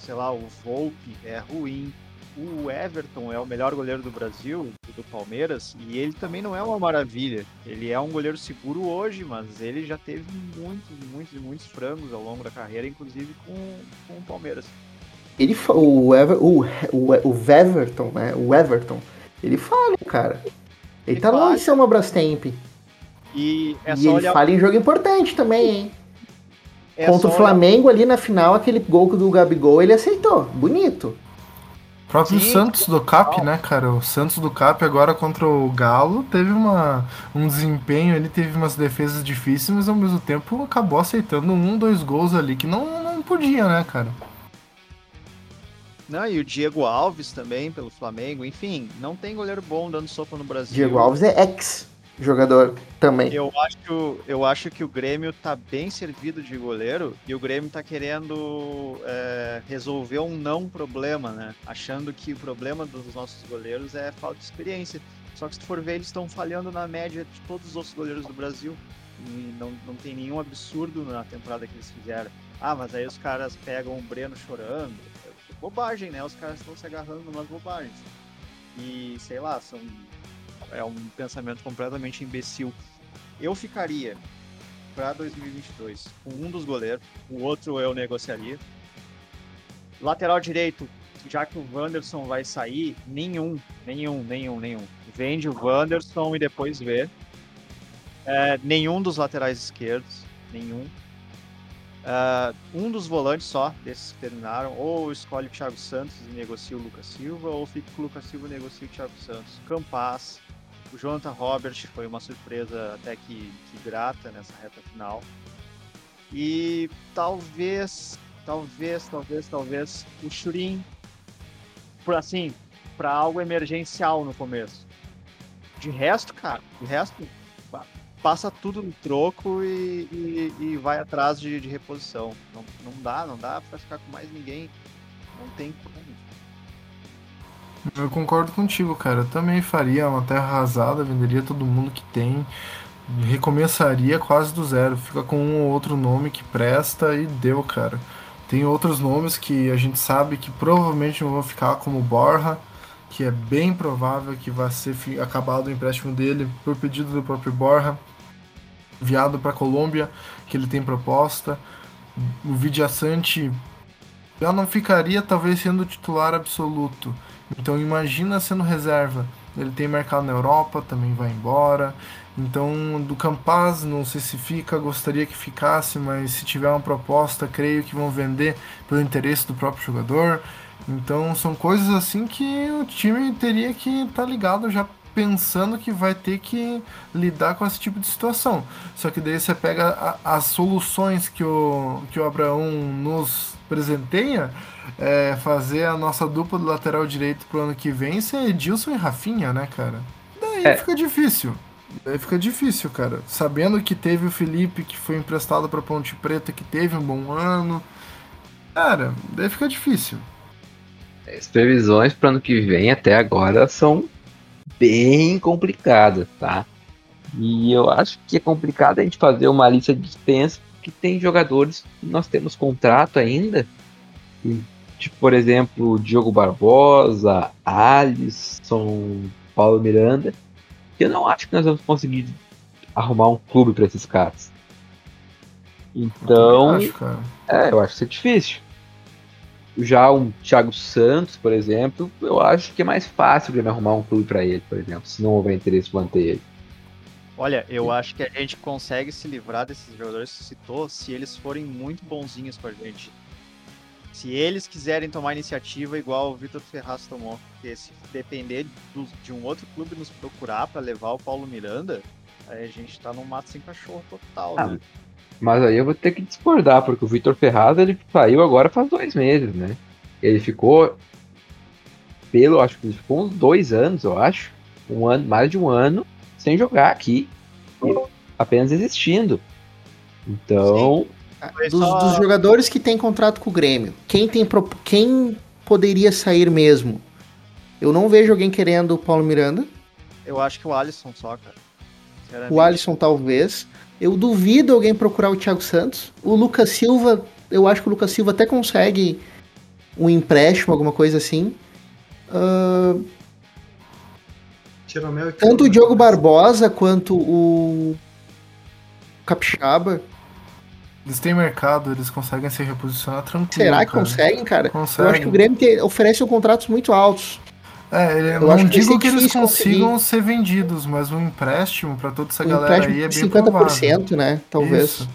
sei lá, o Volpe é ruim. O Everton é o melhor goleiro do Brasil, do Palmeiras, e ele também não é uma maravilha. Ele é um goleiro seguro hoje, mas ele já teve muitos, muitos, muitos frangos ao longo da carreira, inclusive com, com o Palmeiras. Ele, o, Ever, o, o, o Everton, né? O Everton, ele falha, cara. Ele, Ele tá de ser uma Brastemp. E é e ele olhar. falha em jogo importante também, hein? é Contra o olhar- Flamengo ali na final, aquele gol do Gabigol, ele aceitou. Bonito. Próprio Sim, Santos do Cap, né, cara? O Santos do Cap agora contra o Galo teve uma, um desempenho, ele teve umas defesas difíceis, mas ao mesmo tempo acabou aceitando um, dois gols ali que não, não podia, né, cara? Não, e o Diego Alves também, pelo Flamengo. Enfim, não tem goleiro bom dando sopa no Brasil. Diego Alves é ex-jogador também. Eu acho, eu acho que o Grêmio tá bem servido de goleiro e o Grêmio tá querendo é, resolver um não problema, né? Achando que o problema dos nossos goleiros é falta de experiência. Só que se tu for ver, eles estão falhando na média de todos os outros goleiros do Brasil. E não, não tem nenhum absurdo na temporada que eles fizeram. Ah, mas aí os caras pegam o Breno chorando. É bobagem, né? Os caras estão se agarrando umas bobagens. E sei lá, são é um pensamento completamente imbecil. Eu ficaria para 2022 com um dos goleiros, o outro eu negociaria. Lateral direito, já que o Wanderson vai sair, nenhum, nenhum, nenhum, nenhum. Vende o Wanderson e depois vê. É, nenhum dos laterais esquerdos, nenhum. É, um dos volantes só, desses que terminaram, ou escolhe o Thiago Santos e negocia o Lucas Silva, ou fica com o Lucas Silva e negocia o Thiago Santos. Campaz, o Jonathan Robert foi uma surpresa até que, que grata nessa reta final. E talvez, talvez, talvez, talvez o Churin, por assim, para algo emergencial no começo. De resto, cara, de resto, pa- passa tudo no troco e, e- e vai atrás de, de reposição. Não, não dá, não dá pra ficar com mais ninguém. Não tem como. Eu concordo contigo, cara. Eu também faria uma terra arrasada, venderia todo mundo que tem, recomeçaria quase do zero. Fica com um ou outro nome que presta e deu, cara. Tem outros nomes que a gente sabe que provavelmente vão ficar, como o Borja, que é bem provável que vai ser acabado o empréstimo dele por pedido do próprio Borja, enviado para Colômbia, que ele tem proposta. O Vidia Sante já não ficaria talvez sendo titular absoluto. Então imagina sendo reserva. Ele tem mercado na Europa, também vai embora. Então do Campaz, não sei se fica, gostaria que ficasse, mas se tiver uma proposta, creio que vão vender pelo interesse do próprio jogador. Então são coisas assim que o time teria que estar ligado já pensando que vai ter que lidar com esse tipo de situação. Só que daí você pega a- as soluções que o, que o Abraão nos presenteia, é, fazer a nossa dupla do lateral direito pro ano que vem ser Edilson e Rafinha, né, cara? Daí É. fica difícil. Daí fica difícil, cara. Sabendo que teve o Felipe que foi emprestado pra Ponte Preta, que teve um bom ano. Cara, daí fica difícil. As previsões para ano que vem até agora são bem complicadas, tá? E eu acho que é complicado a gente fazer uma lista de dispensa porque tem jogadores que nós temos contrato ainda. Tipo, por exemplo, Diogo Barbosa, Alisson, Paulo Miranda. Que eu não acho que nós vamos conseguir arrumar um clube para esses caras. Então, Eu acho, cara. é, eu acho que isso é difícil. Já um Thiago Santos, por exemplo, eu acho que é mais fácil Grêmio arrumar um clube pra ele, por exemplo, se não houver interesse em manter ele. Olha, eu acho que a gente consegue se livrar desses jogadores que você citou se eles forem muito bonzinhos com a gente. Se eles quiserem tomar iniciativa igual o Vitor Ferraz tomou. Porque se depender do- de um outro clube nos procurar pra levar o Paulo Miranda, aí a gente tá num mato sem cachorro total, Ah, né? Mas aí eu vou ter que discordar, porque o Vitor Ferraz ele saiu agora faz dois meses, né? Ele ficou pelo, acho que ele ficou uns dois anos, eu acho, um ano, mais de um ano sem jogar aqui, apenas existindo. Então, Foi Dos, só- dos jogadores que tem contrato com o Grêmio, quem, tem, pro- quem poderia sair mesmo? Eu não vejo alguém querendo o Paulo Miranda. Eu acho que o Alisson só, cara. O Alisson, talvez. Eu duvido alguém procurar o Thiago Santos. O Lucas Silva, eu acho que o Lucas Silva até consegue um empréstimo, alguma coisa assim. Ah, e tanto o Diogo Barbosa quanto o Capixaba. Eles têm mercado, eles conseguem se reposicionar tranquilo. Será que cara. conseguem, cara? Conseguem. Eu acho que o Grêmio te- oferece contratos muito altos. É, Eu não acho que digo ser que eles consigam conseguir. ser vendidos, mas um empréstimo pra toda essa Um galera aí é bem 50%, provável. né? Talvez. Isso.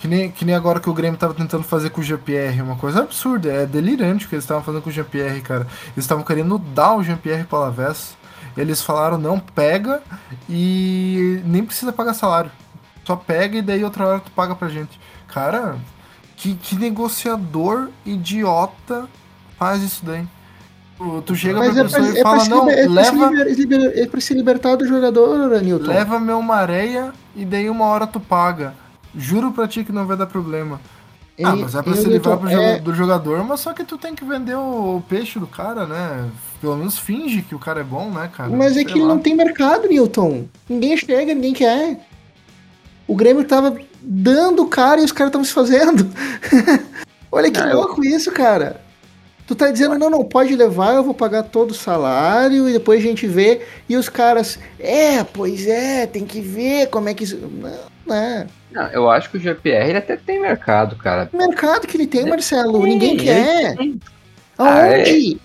Que nem, que nem agora que o Grêmio tava tentando fazer com o GPR, uma coisa absurda, é delirante o que eles estavam fazendo com o GPR, cara. Eles estavam querendo dar o GPR pro Alavés. Eles falaram, não, pega e nem precisa pagar salário. Só pega e daí outra hora tu paga pra gente. Cara, que, que negociador idiota faz isso daí? Tu, tu chega Mas pra é pessoa pra, e é fala, pra não, é pra se leva, liber- liber- é pra se libertar do jogador, Newton. leva-me uma areia e daí uma hora tu paga. Juro pra ti que não vai dar problema. ah, Ei, mas é pra se livrar é- do jogador, mas só que tu tem que vender o, peixe do cara, né? Pelo menos finge que o cara é bom, né, cara? Mas é Sei que ele lá. não tem mercado, Newton. Ninguém chega, ninguém quer. O Grêmio tava dando o cara e os caras estavam se fazendo. [LAUGHS] Olha que eu- louco isso, cara. Tu tá dizendo, não, não, pode levar, eu vou pagar todo o salário e depois a gente vê. E os caras, é, pois é, tem que ver como é que isso. Não, né? Não, eu acho que o GPR ele até tem mercado, cara. O mercado que ele tem, Tem, Marcelo, ninguém quer. tem. Ah, Aonde?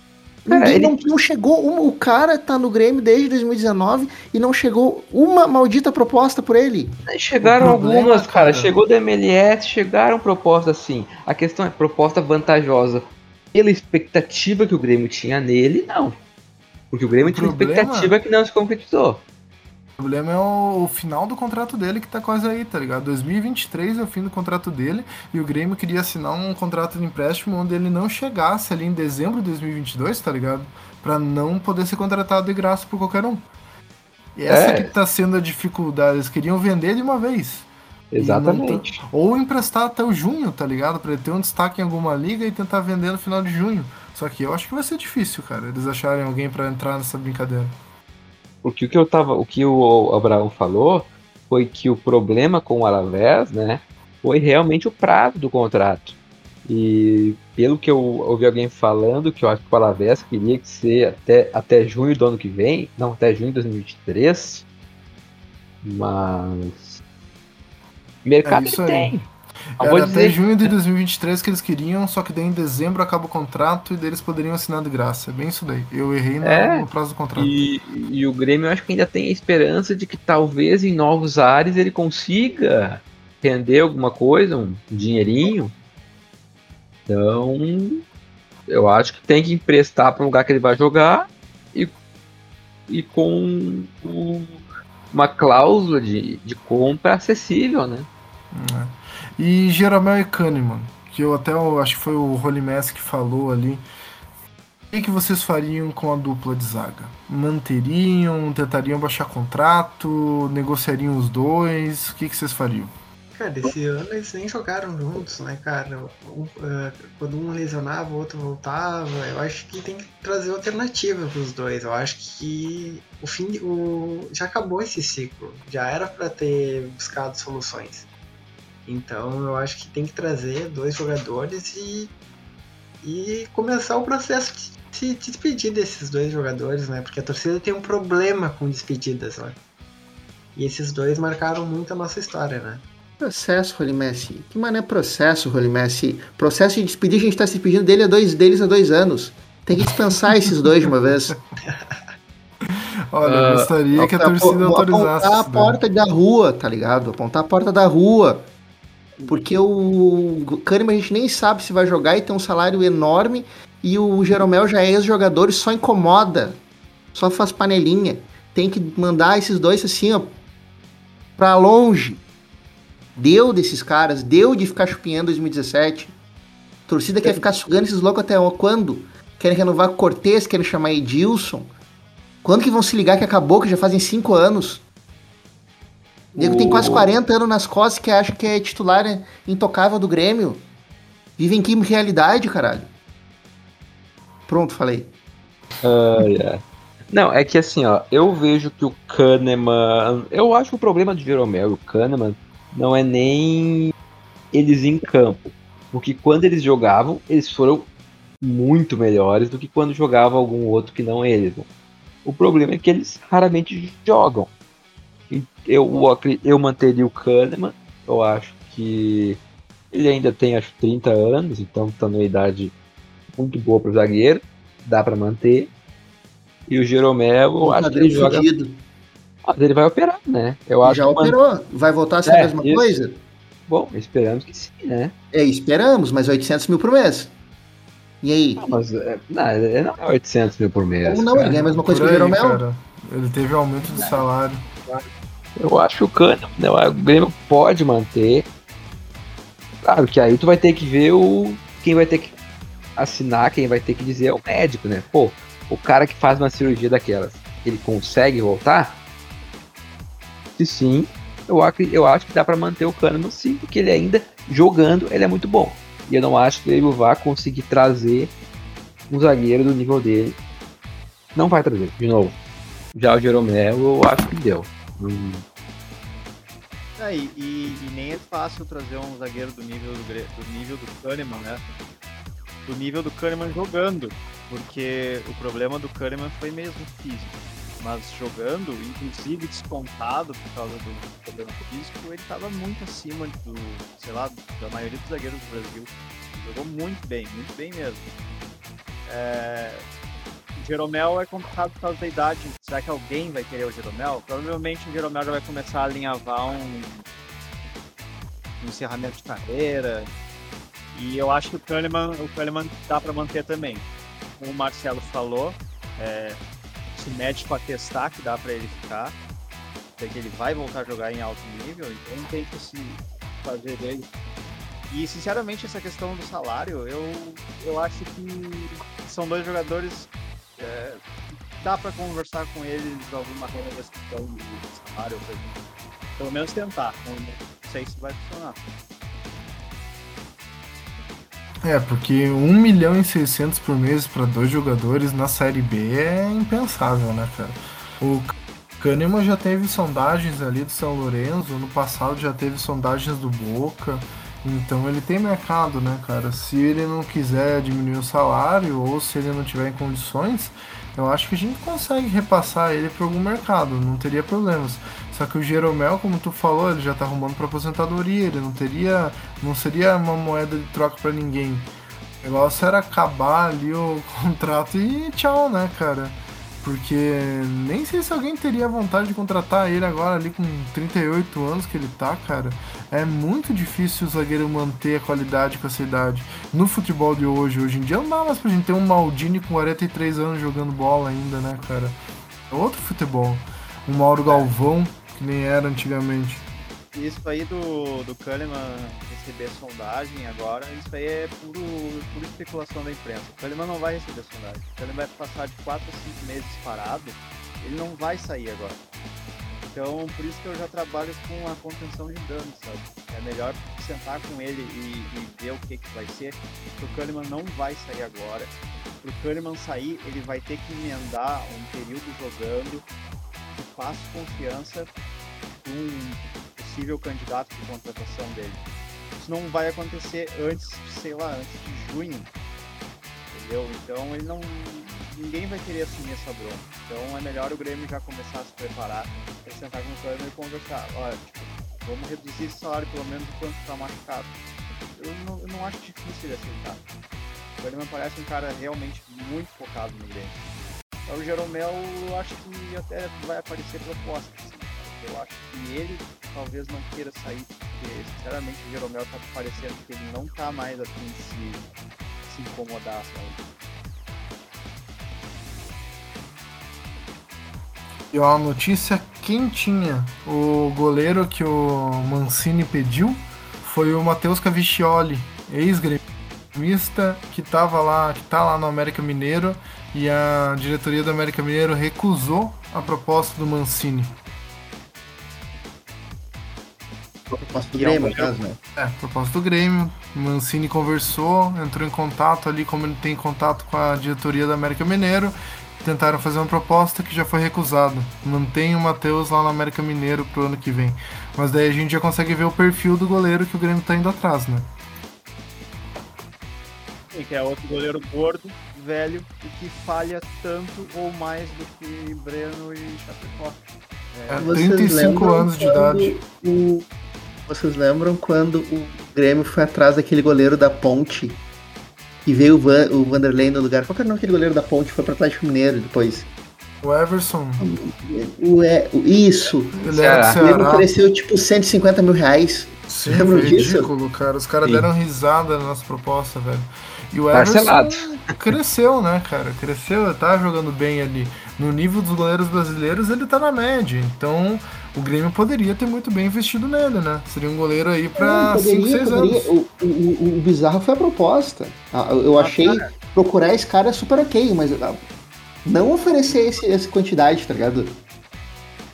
Ninguém ele- não, não chegou. um- o cara tá no Grêmio desde 2019 e não chegou uma maldita proposta por ele. Chegaram algumas, cara. cara- Chegou da MLS, chegaram propostas assim. A questão é proposta vantajosa pela expectativa que o Grêmio tinha nele, não. Porque o Grêmio O tinha uma problema- expectativa que não se concretizou. O problema é o, o final do contrato dele que tá quase aí, tá ligado? 2023 é o fim do contrato dele e o Grêmio queria assinar um contrato de empréstimo onde ele não chegasse ali em dezembro de 2022, tá ligado? Pra não poder ser contratado de graça por qualquer um. E essa É. que tá sendo a dificuldade. Eles queriam vender de uma vez. E Exatamente. não tá- Ou emprestar até o junho, tá ligado? Pra ele ter um destaque em alguma liga e tentar vender no final de junho. Só que eu acho que vai ser difícil, cara, eles acharem alguém pra entrar nessa brincadeira. Porque o que eu tava, o que o Abraão falou foi que o problema com o Alavés, né, foi realmente o prazo do contrato. E pelo que eu ouvi alguém falando, que eu acho que o Alavés queria que ser até, até junho do ano que vem, não, até junho de 2023. Mas mercado É ele aí. tem. Eu Era até dizer, junho de 2023 que eles queriam, só que daí em dezembro acaba o contrato e daí eles poderiam assinar de graça. É bem isso daí. Eu errei no, É. prazo do contrato. E, e o Grêmio eu acho que ainda tem a esperança de que talvez em novos ares ele consiga render alguma coisa, um dinheirinho. Então, eu acho que tem que emprestar para um lugar que ele vai jogar e, e com o- uma cláusula de, de compra acessível, né? É. E Jeromel e Kahneman, que eu até acho que foi o Rolimess que falou ali. O que, vocês fariam com a dupla de zaga? Manteriam, tentariam baixar contrato, negociariam os dois? O que, que vocês fariam? Cara, esse ano eles nem jogaram juntos, né, cara? Um, eh, quando um lesionava, o outro voltava. Eu acho que tem que trazer alternativa pros dois. Eu acho que o fim, o já acabou esse ciclo. Já era pra ter buscado soluções. Então eu acho que tem que trazer dois jogadores e e começar o processo de se despedir desses dois jogadores, né? Porque a torcida tem um problema com despedidas, né? E esses dois marcaram muito a nossa história, né? Processo, Rolimessi. Que mané processo, Rolimessi? Processo de despedir, a gente tá se despedindo dele há dois, deles há dois anos. Tem que dispensar esses dois de uma vez. [LAUGHS] Olha, eu gostaria que a torcida autorizasse. Apontar a porta da rua, tá ligado? Apontar a porta da rua. Porque o Kahneman a gente nem sabe se vai jogar e tem um salário enorme. E o Jeromel já é ex-jogador e só incomoda. Só faz panelinha. Tem que mandar esses dois assim, ó. Pra longe. Deu desses caras. Deu de ficar chupinhando 2017. torcida quer ficar sugando esses loucos até quando? Querem renovar Cortez, querem chamar Edilson. Quando que vão se ligar que acabou, que já fazem cinco anos? O nego tem quase 40 anos nas costas que acha que é titular intocável do Grêmio. Vive em que realidade, caralho? Pronto, falei. Ai, ai. Não, é que assim, ó, eu vejo que o Kahneman. Eu acho que o problema do Jeromel e o Kahneman não é nem eles em campo. Porque quando eles jogavam, eles foram muito melhores do que quando jogava algum outro que não eles. né? O problema é que eles raramente jogam. Eu, eu manteria o Kahneman. Eu acho que ele ainda tem acho 30 anos, então tá numa idade muito boa pro zagueiro. Dá pra manter. E o Jeromel, eu acho que ele joga. fudido. Mas ele vai operar, né? Eu acho Já que man- operou. Vai voltar a ser É, a mesma isso. coisa? Bom, esperamos que sim, né? É, esperamos, mas 800 mil por mês. E aí? Não, mas é, não, é- não é 800 mil por mês. Ou não, cara. ele ganha a mesma coisa Por que o aí, Jeromel? cara. Ele teve aumento de salário. Eu acho que o Cano, não, o Grêmio pode manter. Claro que aí tu vai ter que ver o. Quem vai ter que assinar, quem vai ter que dizer é o médico, né? Pô, o cara que faz uma cirurgia daquelas, ele consegue voltar? Se sim, eu, eu acho que dá pra manter o Cano sim, porque ele ainda jogando, ele é muito bom. E eu não acho que ele vai conseguir trazer um zagueiro do nível dele. Não vai trazer, de novo. Já o Jeromel, eu acho que deu. Hum, É, e, e- e nem é fácil trazer um zagueiro do nível do, do nível do Kahneman, né? Do nível do Kahneman jogando. Porque o problema do Kahneman foi mesmo físico. Mas jogando, inclusive descontado por causa do problema físico, ele estava muito acima do, sei lá, da maioria dos zagueiros do Brasil. Jogou muito bem, muito bem mesmo. É, Jeromel é complicado por causa da idade. Será que alguém vai querer o Jeromel? Provavelmente o Jeromel já vai começar a alinhavar um, um encerramento de carreira. E eu acho que o Kahneman, o Kahneman dá para manter também. Como o Marcelo falou, é, se mede para testar que dá para ele ficar. Sei que ele vai voltar a jogar em alto nível, então tem que se fazer dele. E sinceramente essa questão do salário, eu, eu acho que são dois jogadores é, dá para conversar com eles de alguma renegociação de salário, pelo menos tentar. Não sei se vai funcionar. É, porque 1 milhão e 600 por mês para dois jogadores na Série B é impensável, né, cara? O Kahneman já teve sondagens ali do São Lourenço, no passado já teve sondagens do Boca, então ele tem mercado, né, cara? Se ele não quiser diminuir o salário ou se ele não tiver em condições, eu acho que a gente consegue repassar ele para algum mercado, não teria problemas. Só que o Jeromel, como tu falou, ele já tá arrumando para aposentadoria, ele não teria, não seria uma moeda de troca para ninguém. O negócio era acabar ali o [LAUGHS] contrato e tchau, né, cara? Porque nem sei se alguém teria vontade de contratar ele agora ali com 38 anos que ele tá, cara. É muito difícil o zagueiro manter a qualidade com essa idade. No futebol de hoje, hoje em dia, não dá mais pra gente ter um Maldini com 43 anos jogando bola ainda, né, cara? É outro futebol. Um Mauro Galvão, que nem era antigamente. Isso aí do, do Kahneman receber sondagem agora, isso aí é puro, pura especulação da imprensa. O Kahneman não vai receber sondagem. O Kahneman vai passar de 4 a 5 meses parado, ele não vai sair agora. Então, por isso que eu já trabalho com a contenção de danos, sabe? É melhor sentar com ele e, e ver o que, que vai ser. O Kahneman não vai sair agora. Para o Kahneman sair, ele vai ter que emendar um período jogando que faça confiança com um possível candidato de contratação dele. Não vai acontecer antes, sei lá, antes de junho. Entendeu? Então ele não. Ninguém vai querer assumir essa bronca. Então é melhor o Grêmio já começar a se preparar para sentar com o Kahneman e conversar. Olha, tipo, vamos reduzir esse salário pelo menos enquanto está machucado. Eu não, eu não acho difícil ele aceitar. O Kahneman parece um cara realmente muito focado no Grêmio. Então, o Jeromel, eu acho que até vai aparecer proposta. Assim. Eu acho que ele talvez não queira sair, porque sinceramente o Jeromel tá parecendo que ele não tá mais afim de se, se incomodar, sabe? E ó, a notícia quentinha. O goleiro que o Mancini pediu foi o Matheus Cavicchioli, ex-gremista, que tava lá, que tá lá no América Mineiro e a diretoria do América Mineiro recusou a proposta do Mancini. Proposta do Que é Grêmio, no caso, né? É, proposta do Grêmio. O Mancini conversou, entrou em contato ali, como ele tem contato com a diretoria do América Mineiro. Tentaram fazer uma proposta que já foi recusada. Mantém o Matheus lá no América Mineiro pro ano que vem. Mas daí a gente já consegue ver o perfil do goleiro que o Grêmio tá indo atrás, né? E que é outro goleiro gordo, velho e que falha tanto ou mais do que Breno e Chapecó. É, Vocês 35 lembram anos de idade. o- Vocês lembram quando o Grêmio foi atrás daquele goleiro da Ponte e veio o, Van... o Vanderlei no lugar? Qual que era o nome daquele goleiro da Ponte? Foi pro Atlético Mineiro depois. O Everson, O, é... o- Isso! ele era do O Grêmio Ceará. ofereceu tipo 150 mil reais Sim, Lembra foi disso? ridículo, cara. Os caras deram risada na nossa proposta, velho. E o Everson Parcelado. cresceu, né, cara? Cresceu, tá jogando bem ali. No nível dos goleiros brasileiros, ele tá na média. Então, o Grêmio poderia ter muito bem investido nele, né? Seria um goleiro aí pra Não, 5, 6 anos. O, o, o- bizarro foi a proposta. Ah, Eu, eu achei procurar esse cara super ok, mas ah, não oferecer esse, essa quantidade, tá ligado?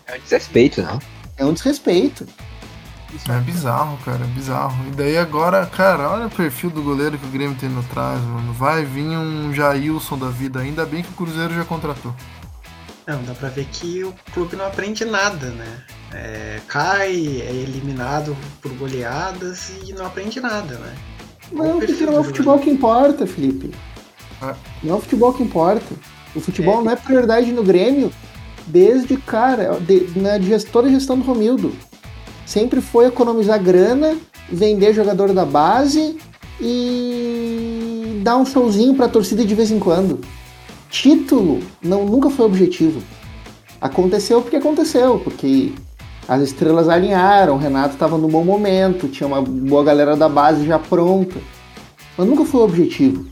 É um desrespeito, não. É um desrespeito. É bizarro, cara, é bizarro. E daí agora, cara, olha o perfil do goleiro que o Grêmio tem no trás, mano. Vai vir um Jailson da vida. Ainda bem que o Cruzeiro já contratou. Não, dá pra ver que o clube não aprende nada, né? É, cai, é eliminado por goleadas e não aprende nada, né? Não, porque não é o futebol que importa, Felipe. É. Não é o futebol que importa. O futebol não é prioridade no Grêmio desde, cara, de, na gest- toda a gestão do Romildo. Sempre foi economizar grana, vender jogador da base e dar um showzinho pra torcida de vez em quando. Título não, nunca foi objetivo. Aconteceu porque aconteceu, porque as estrelas alinharam, o Renato estava no bom momento, tinha uma boa galera da base já pronta. Mas nunca foi o objetivo.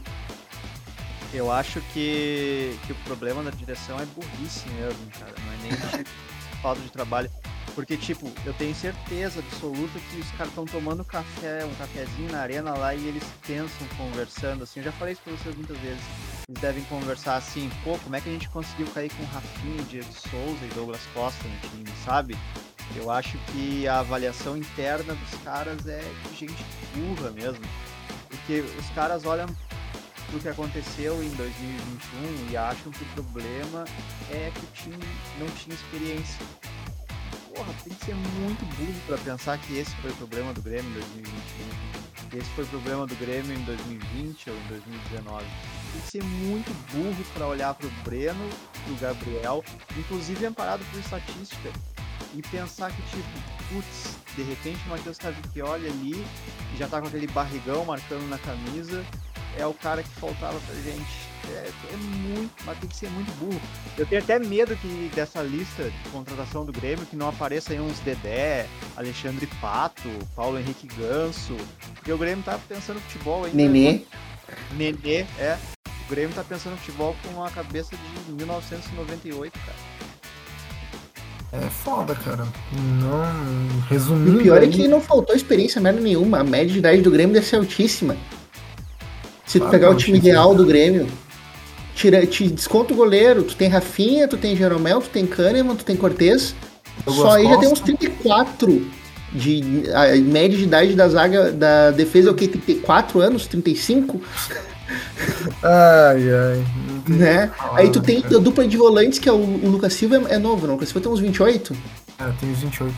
Eu acho que, que o problema da direção é burrice mesmo, cara. Não é nem [LAUGHS] falta de trabalho. Porque, tipo, eu tenho certeza absoluta que os caras estão tomando café, um cafezinho na arena lá e eles pensam conversando, assim. Eu já falei isso pra vocês muitas vezes. Eles devem conversar assim, pô, como é que a gente conseguiu cair com Rafinha, Diego Souza e Douglas Costa no time, sabe? Eu acho que a avaliação interna dos caras é de gente burra mesmo. Porque os caras olham pro que aconteceu em 2021 e acham que o problema é que o time não tinha experiência. Porra, tem que ser muito burro pra pensar que esse foi o problema do Grêmio em 2021. Que esse foi o problema do Grêmio em 2020 ou em 2019. Tem que ser muito burro pra olhar pro Breno, pro Gabriel, inclusive amparado por estatística, e pensar que, tipo, putz, de repente o Matheus Cavicchioli ali, já tá com aquele barrigão marcando na camisa, é o cara que faltava pra gente. É, é muito, mas tem que ser muito burro. Eu tenho até medo que dessa lista de contratação do Grêmio que não apareça aí uns Dedé, Alexandre Pato, Paulo Henrique Ganso, porque o Grêmio tá pensando no futebol ainda. Nenê. Nenê, é. O Grêmio tá pensando no futebol com uma cabeça de 1998, cara. É foda, cara. Não. E Resumindo. o pior é aí- que não faltou experiência merda nenhuma. A média de idade do Grêmio deve ser altíssima. Se tu Claro pegar que o é time ideal do Grêmio, tira, te desconta o goleiro. Tu tem Rafinha, tu tem Jeromel, tu tem Kahneman, tu tem Cortez. Só aí já tem uns Costa. 34 de a média de idade da zaga da defesa é o que 34 anos, 35, Ai, ai. Né? falar, Aí tu tem cara? a dupla de volantes que é o, o Lucas Silva é, é novo, não? O Lucas Silva tem uns 28. É, tem os 28.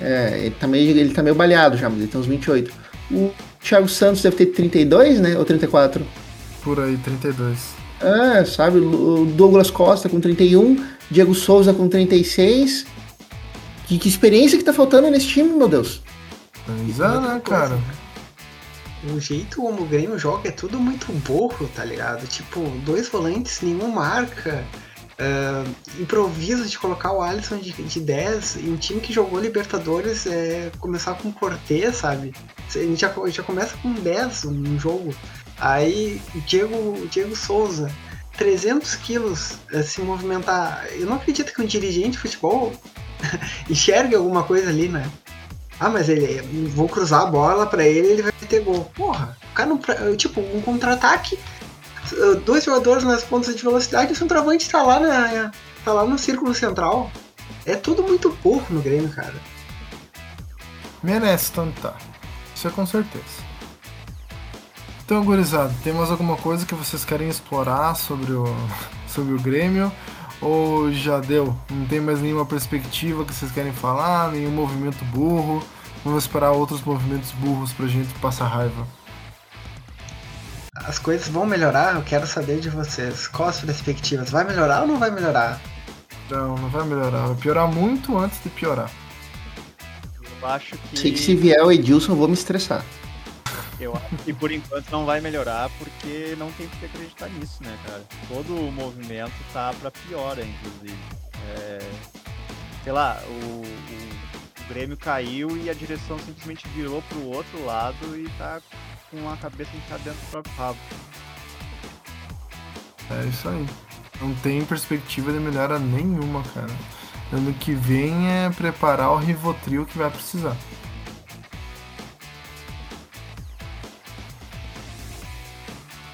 É, ele tá meio ele tá meio baleado já, mas ele tem uns 28. O Thiago Santos deve ter 32, né? Ou 34. Por aí, 32. É, sabe? O Douglas Costa com 31, Diego Souza com 36. Que, que experiência que tá faltando nesse time, meu Deus. Pois é, né, cara? O jeito como o Grêmio joga é tudo muito burro, tá ligado? Tipo, dois volantes, nenhum marca. ah, improviso de colocar o Alisson de, de 10 e um time que jogou Libertadores é começar com Cortez, sabe? A gente já, já começa com 10 no jogo. Aí Diego, Diego Souza, 300 quilos eh, se movimentar. Eu não acredito que um dirigente de futebol [LAUGHS] enxergue alguma coisa ali, né? Ah, mas ele, vou cruzar a bola pra ele ele vai ter gol. Porra, o cara não. Tipo, um contra-ataque, dois jogadores nas pontas de velocidade, o centroavante tá lá, na, tá lá no círculo central. É tudo muito burro no Grêmio, cara. Merece tanto tá. Isso é com certeza. Então, gurizada, tem mais alguma coisa que vocês querem explorar sobre o, [LAUGHS] sobre o Grêmio? Ou já deu? Não tem mais nenhuma perspectiva que vocês querem falar? Nenhum movimento burro? Vamos esperar outros movimentos burros pra gente passar raiva. As coisas vão melhorar, eu quero saber de vocês. Quais as perspectivas? Vai melhorar ou não vai melhorar? Não, não vai melhorar. Vai piorar muito antes de piorar. Eu acho que. Sei que se vier o Edilson, eu vou me estressar. Eu acho que por enquanto não vai melhorar porque não tem que acreditar nisso, né, cara? Todo o movimento tá pra piora, inclusive. É, sei lá, o, o Grêmio caiu e a direção simplesmente virou pro outro lado e tá com a cabeça enfiada dentro do próprio rabo. É isso aí. Não tem perspectiva de melhora nenhuma, cara. Ano que vem é preparar o Rivotril que vai precisar.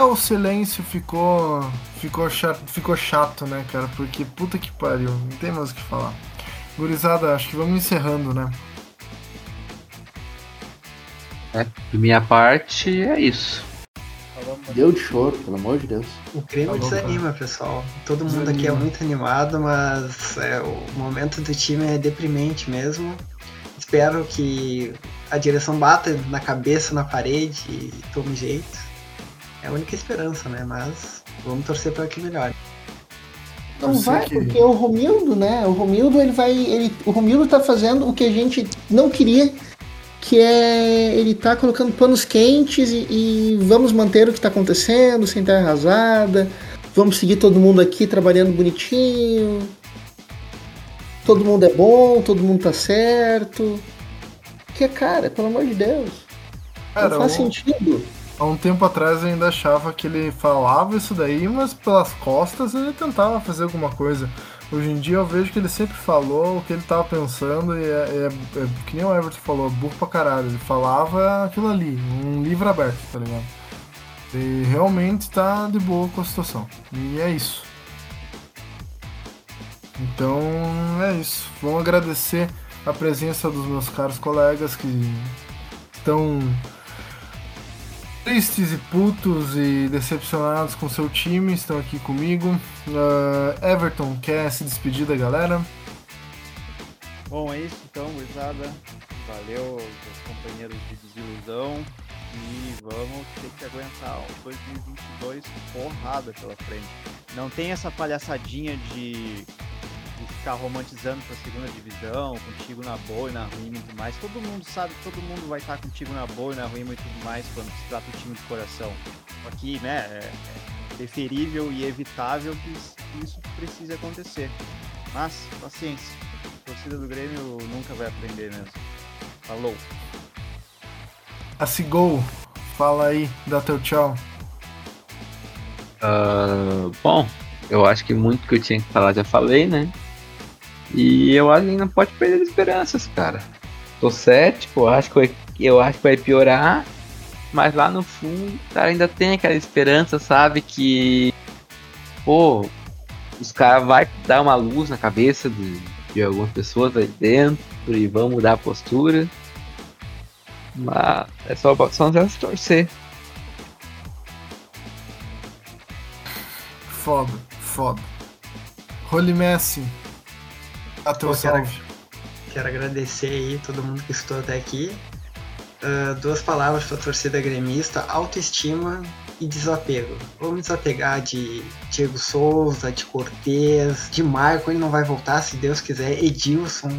O silêncio ficou ficou chato, ficou chato, né, cara? Porque puta que pariu, não tem mais o que falar. Gurizada, acho que vamos encerrando, né? É, de minha parte é isso. Deu de choro, pelo amor de Deus. O Grêmio Tá bom, desanima, pessoal. Todo mundo aqui é Desanima. muito animado, mas é, o momento do time é deprimente mesmo. Espero que a direção bata na cabeça, na parede e tome jeito. É a única esperança, né? Mas vamos torcer para que melhore. Não vai, que- porque o Romildo, né? O Romildo, ele vai. Ele, o Romildo tá fazendo o que a gente não queria, que é ele tá colocando panos quentes e, e vamos manter o que tá acontecendo, sem terra arrasada. Vamos seguir todo mundo aqui trabalhando bonitinho. Todo mundo é bom, todo mundo tá certo. Que cara, pelo amor de Deus. Cara, não faz o- sentido. Há um tempo atrás eu ainda achava que ele falava isso daí, mas pelas costas ele tentava fazer alguma coisa. Hoje em dia eu vejo que ele sempre falou o que ele tava pensando e é, é- é que nem o Everton falou, burro pra caralho. Ele falava aquilo ali, um livro aberto, tá ligado? E realmente tá de boa com a situação. E é isso. Então é isso. Vamos agradecer a presença dos meus caros colegas que estão tristes e putos e decepcionados com seu time estão aqui comigo. Ah, Everton quer se despedir da galera? Bom, é isso então, gurizada. Valeu aos companheiros de desilusão. E vamos ter que aguentar o 2022 porrada pela frente. Não tem essa palhaçadinha de ficar romantizando pra segunda divisão, contigo na boa e na ruim e muito mais. Todo mundo sabe que todo mundo vai estar contigo na boa e na ruim e tudo mais quando se trata do time de coração. Aqui, né, é, é preferível e evitável que isso- precise acontecer. Mas, paciência. A torcida do Grêmio nunca vai aprender mesmo. Falou. A Cigol, fala aí, dá teu tchau. Ah, bom, eu acho que muito que eu tinha que falar já falei, né? E eu acho que não pode perder as esperanças, cara. Tô cético, acho que eu acho que vai piorar, mas lá no fundo, cara, ainda tem aquela esperança, sabe? Que, pô, os caras vai dar uma luz na cabeça de, de algumas pessoas aí dentro e vão mudar a postura. Mas é só, só não se torcer. Foda, foda. Role Messi, teu Pô, quero-. Quero agradecer aí todo mundo que escutou até aqui. Ah, duas palavras para a torcida gremista: autoestima e desapego. Vamos desapegar de Diego Souza, de Cortez, de Marco, ele não vai voltar se Deus quiser, Edilson.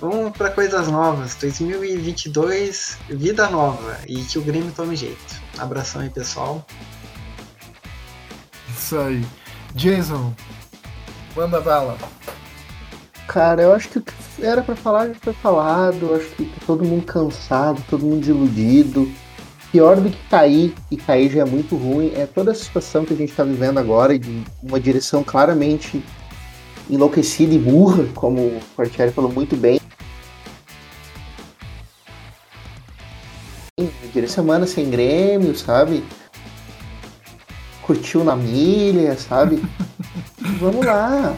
Vamos para coisas novas. 2022, vida nova e que o Grêmio tome jeito. Abração aí, pessoal. Isso aí. Jason, manda bala. Cara, eu acho que o que era pra falar já foi falado. Eu acho que tá todo mundo cansado, todo mundo desiludido. Pior do que cair, e cair já é muito ruim, é toda essa situação que a gente tá vivendo agora, de uma direção claramente enlouquecida e burra, como o Quartieri falou muito bem. Direção semana sem Grêmio, sabe? Curtiu na milha, sabe? [LAUGHS] Vamos lá.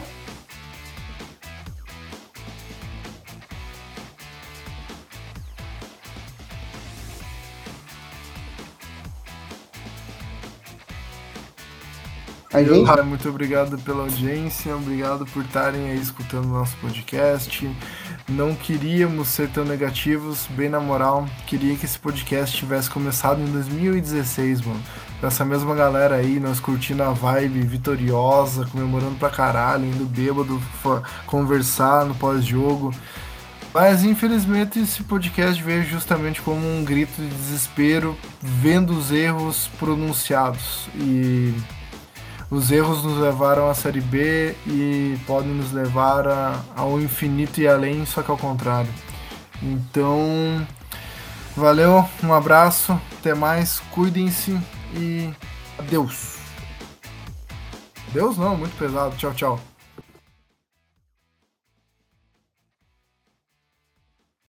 A gente Cara, muito obrigado pela audiência, obrigado por estarem aí escutando o nosso podcast. Não queríamos ser tão negativos, bem na moral, queria que esse podcast tivesse começado em 2016, mano. Essa mesma galera aí, nós curtindo a vibe vitoriosa, comemorando pra caralho, indo bêbado, conversar no pós-jogo. Mas infelizmente esse podcast veio justamente como um grito de desespero, vendo os erros pronunciados. E os erros nos levaram à Série B e podem nos levar a, ao infinito e além, só que ao contrário. Então, valeu, um abraço, até mais, cuidem-se e adeus. Deus não, muito pesado. Tchau, tchau.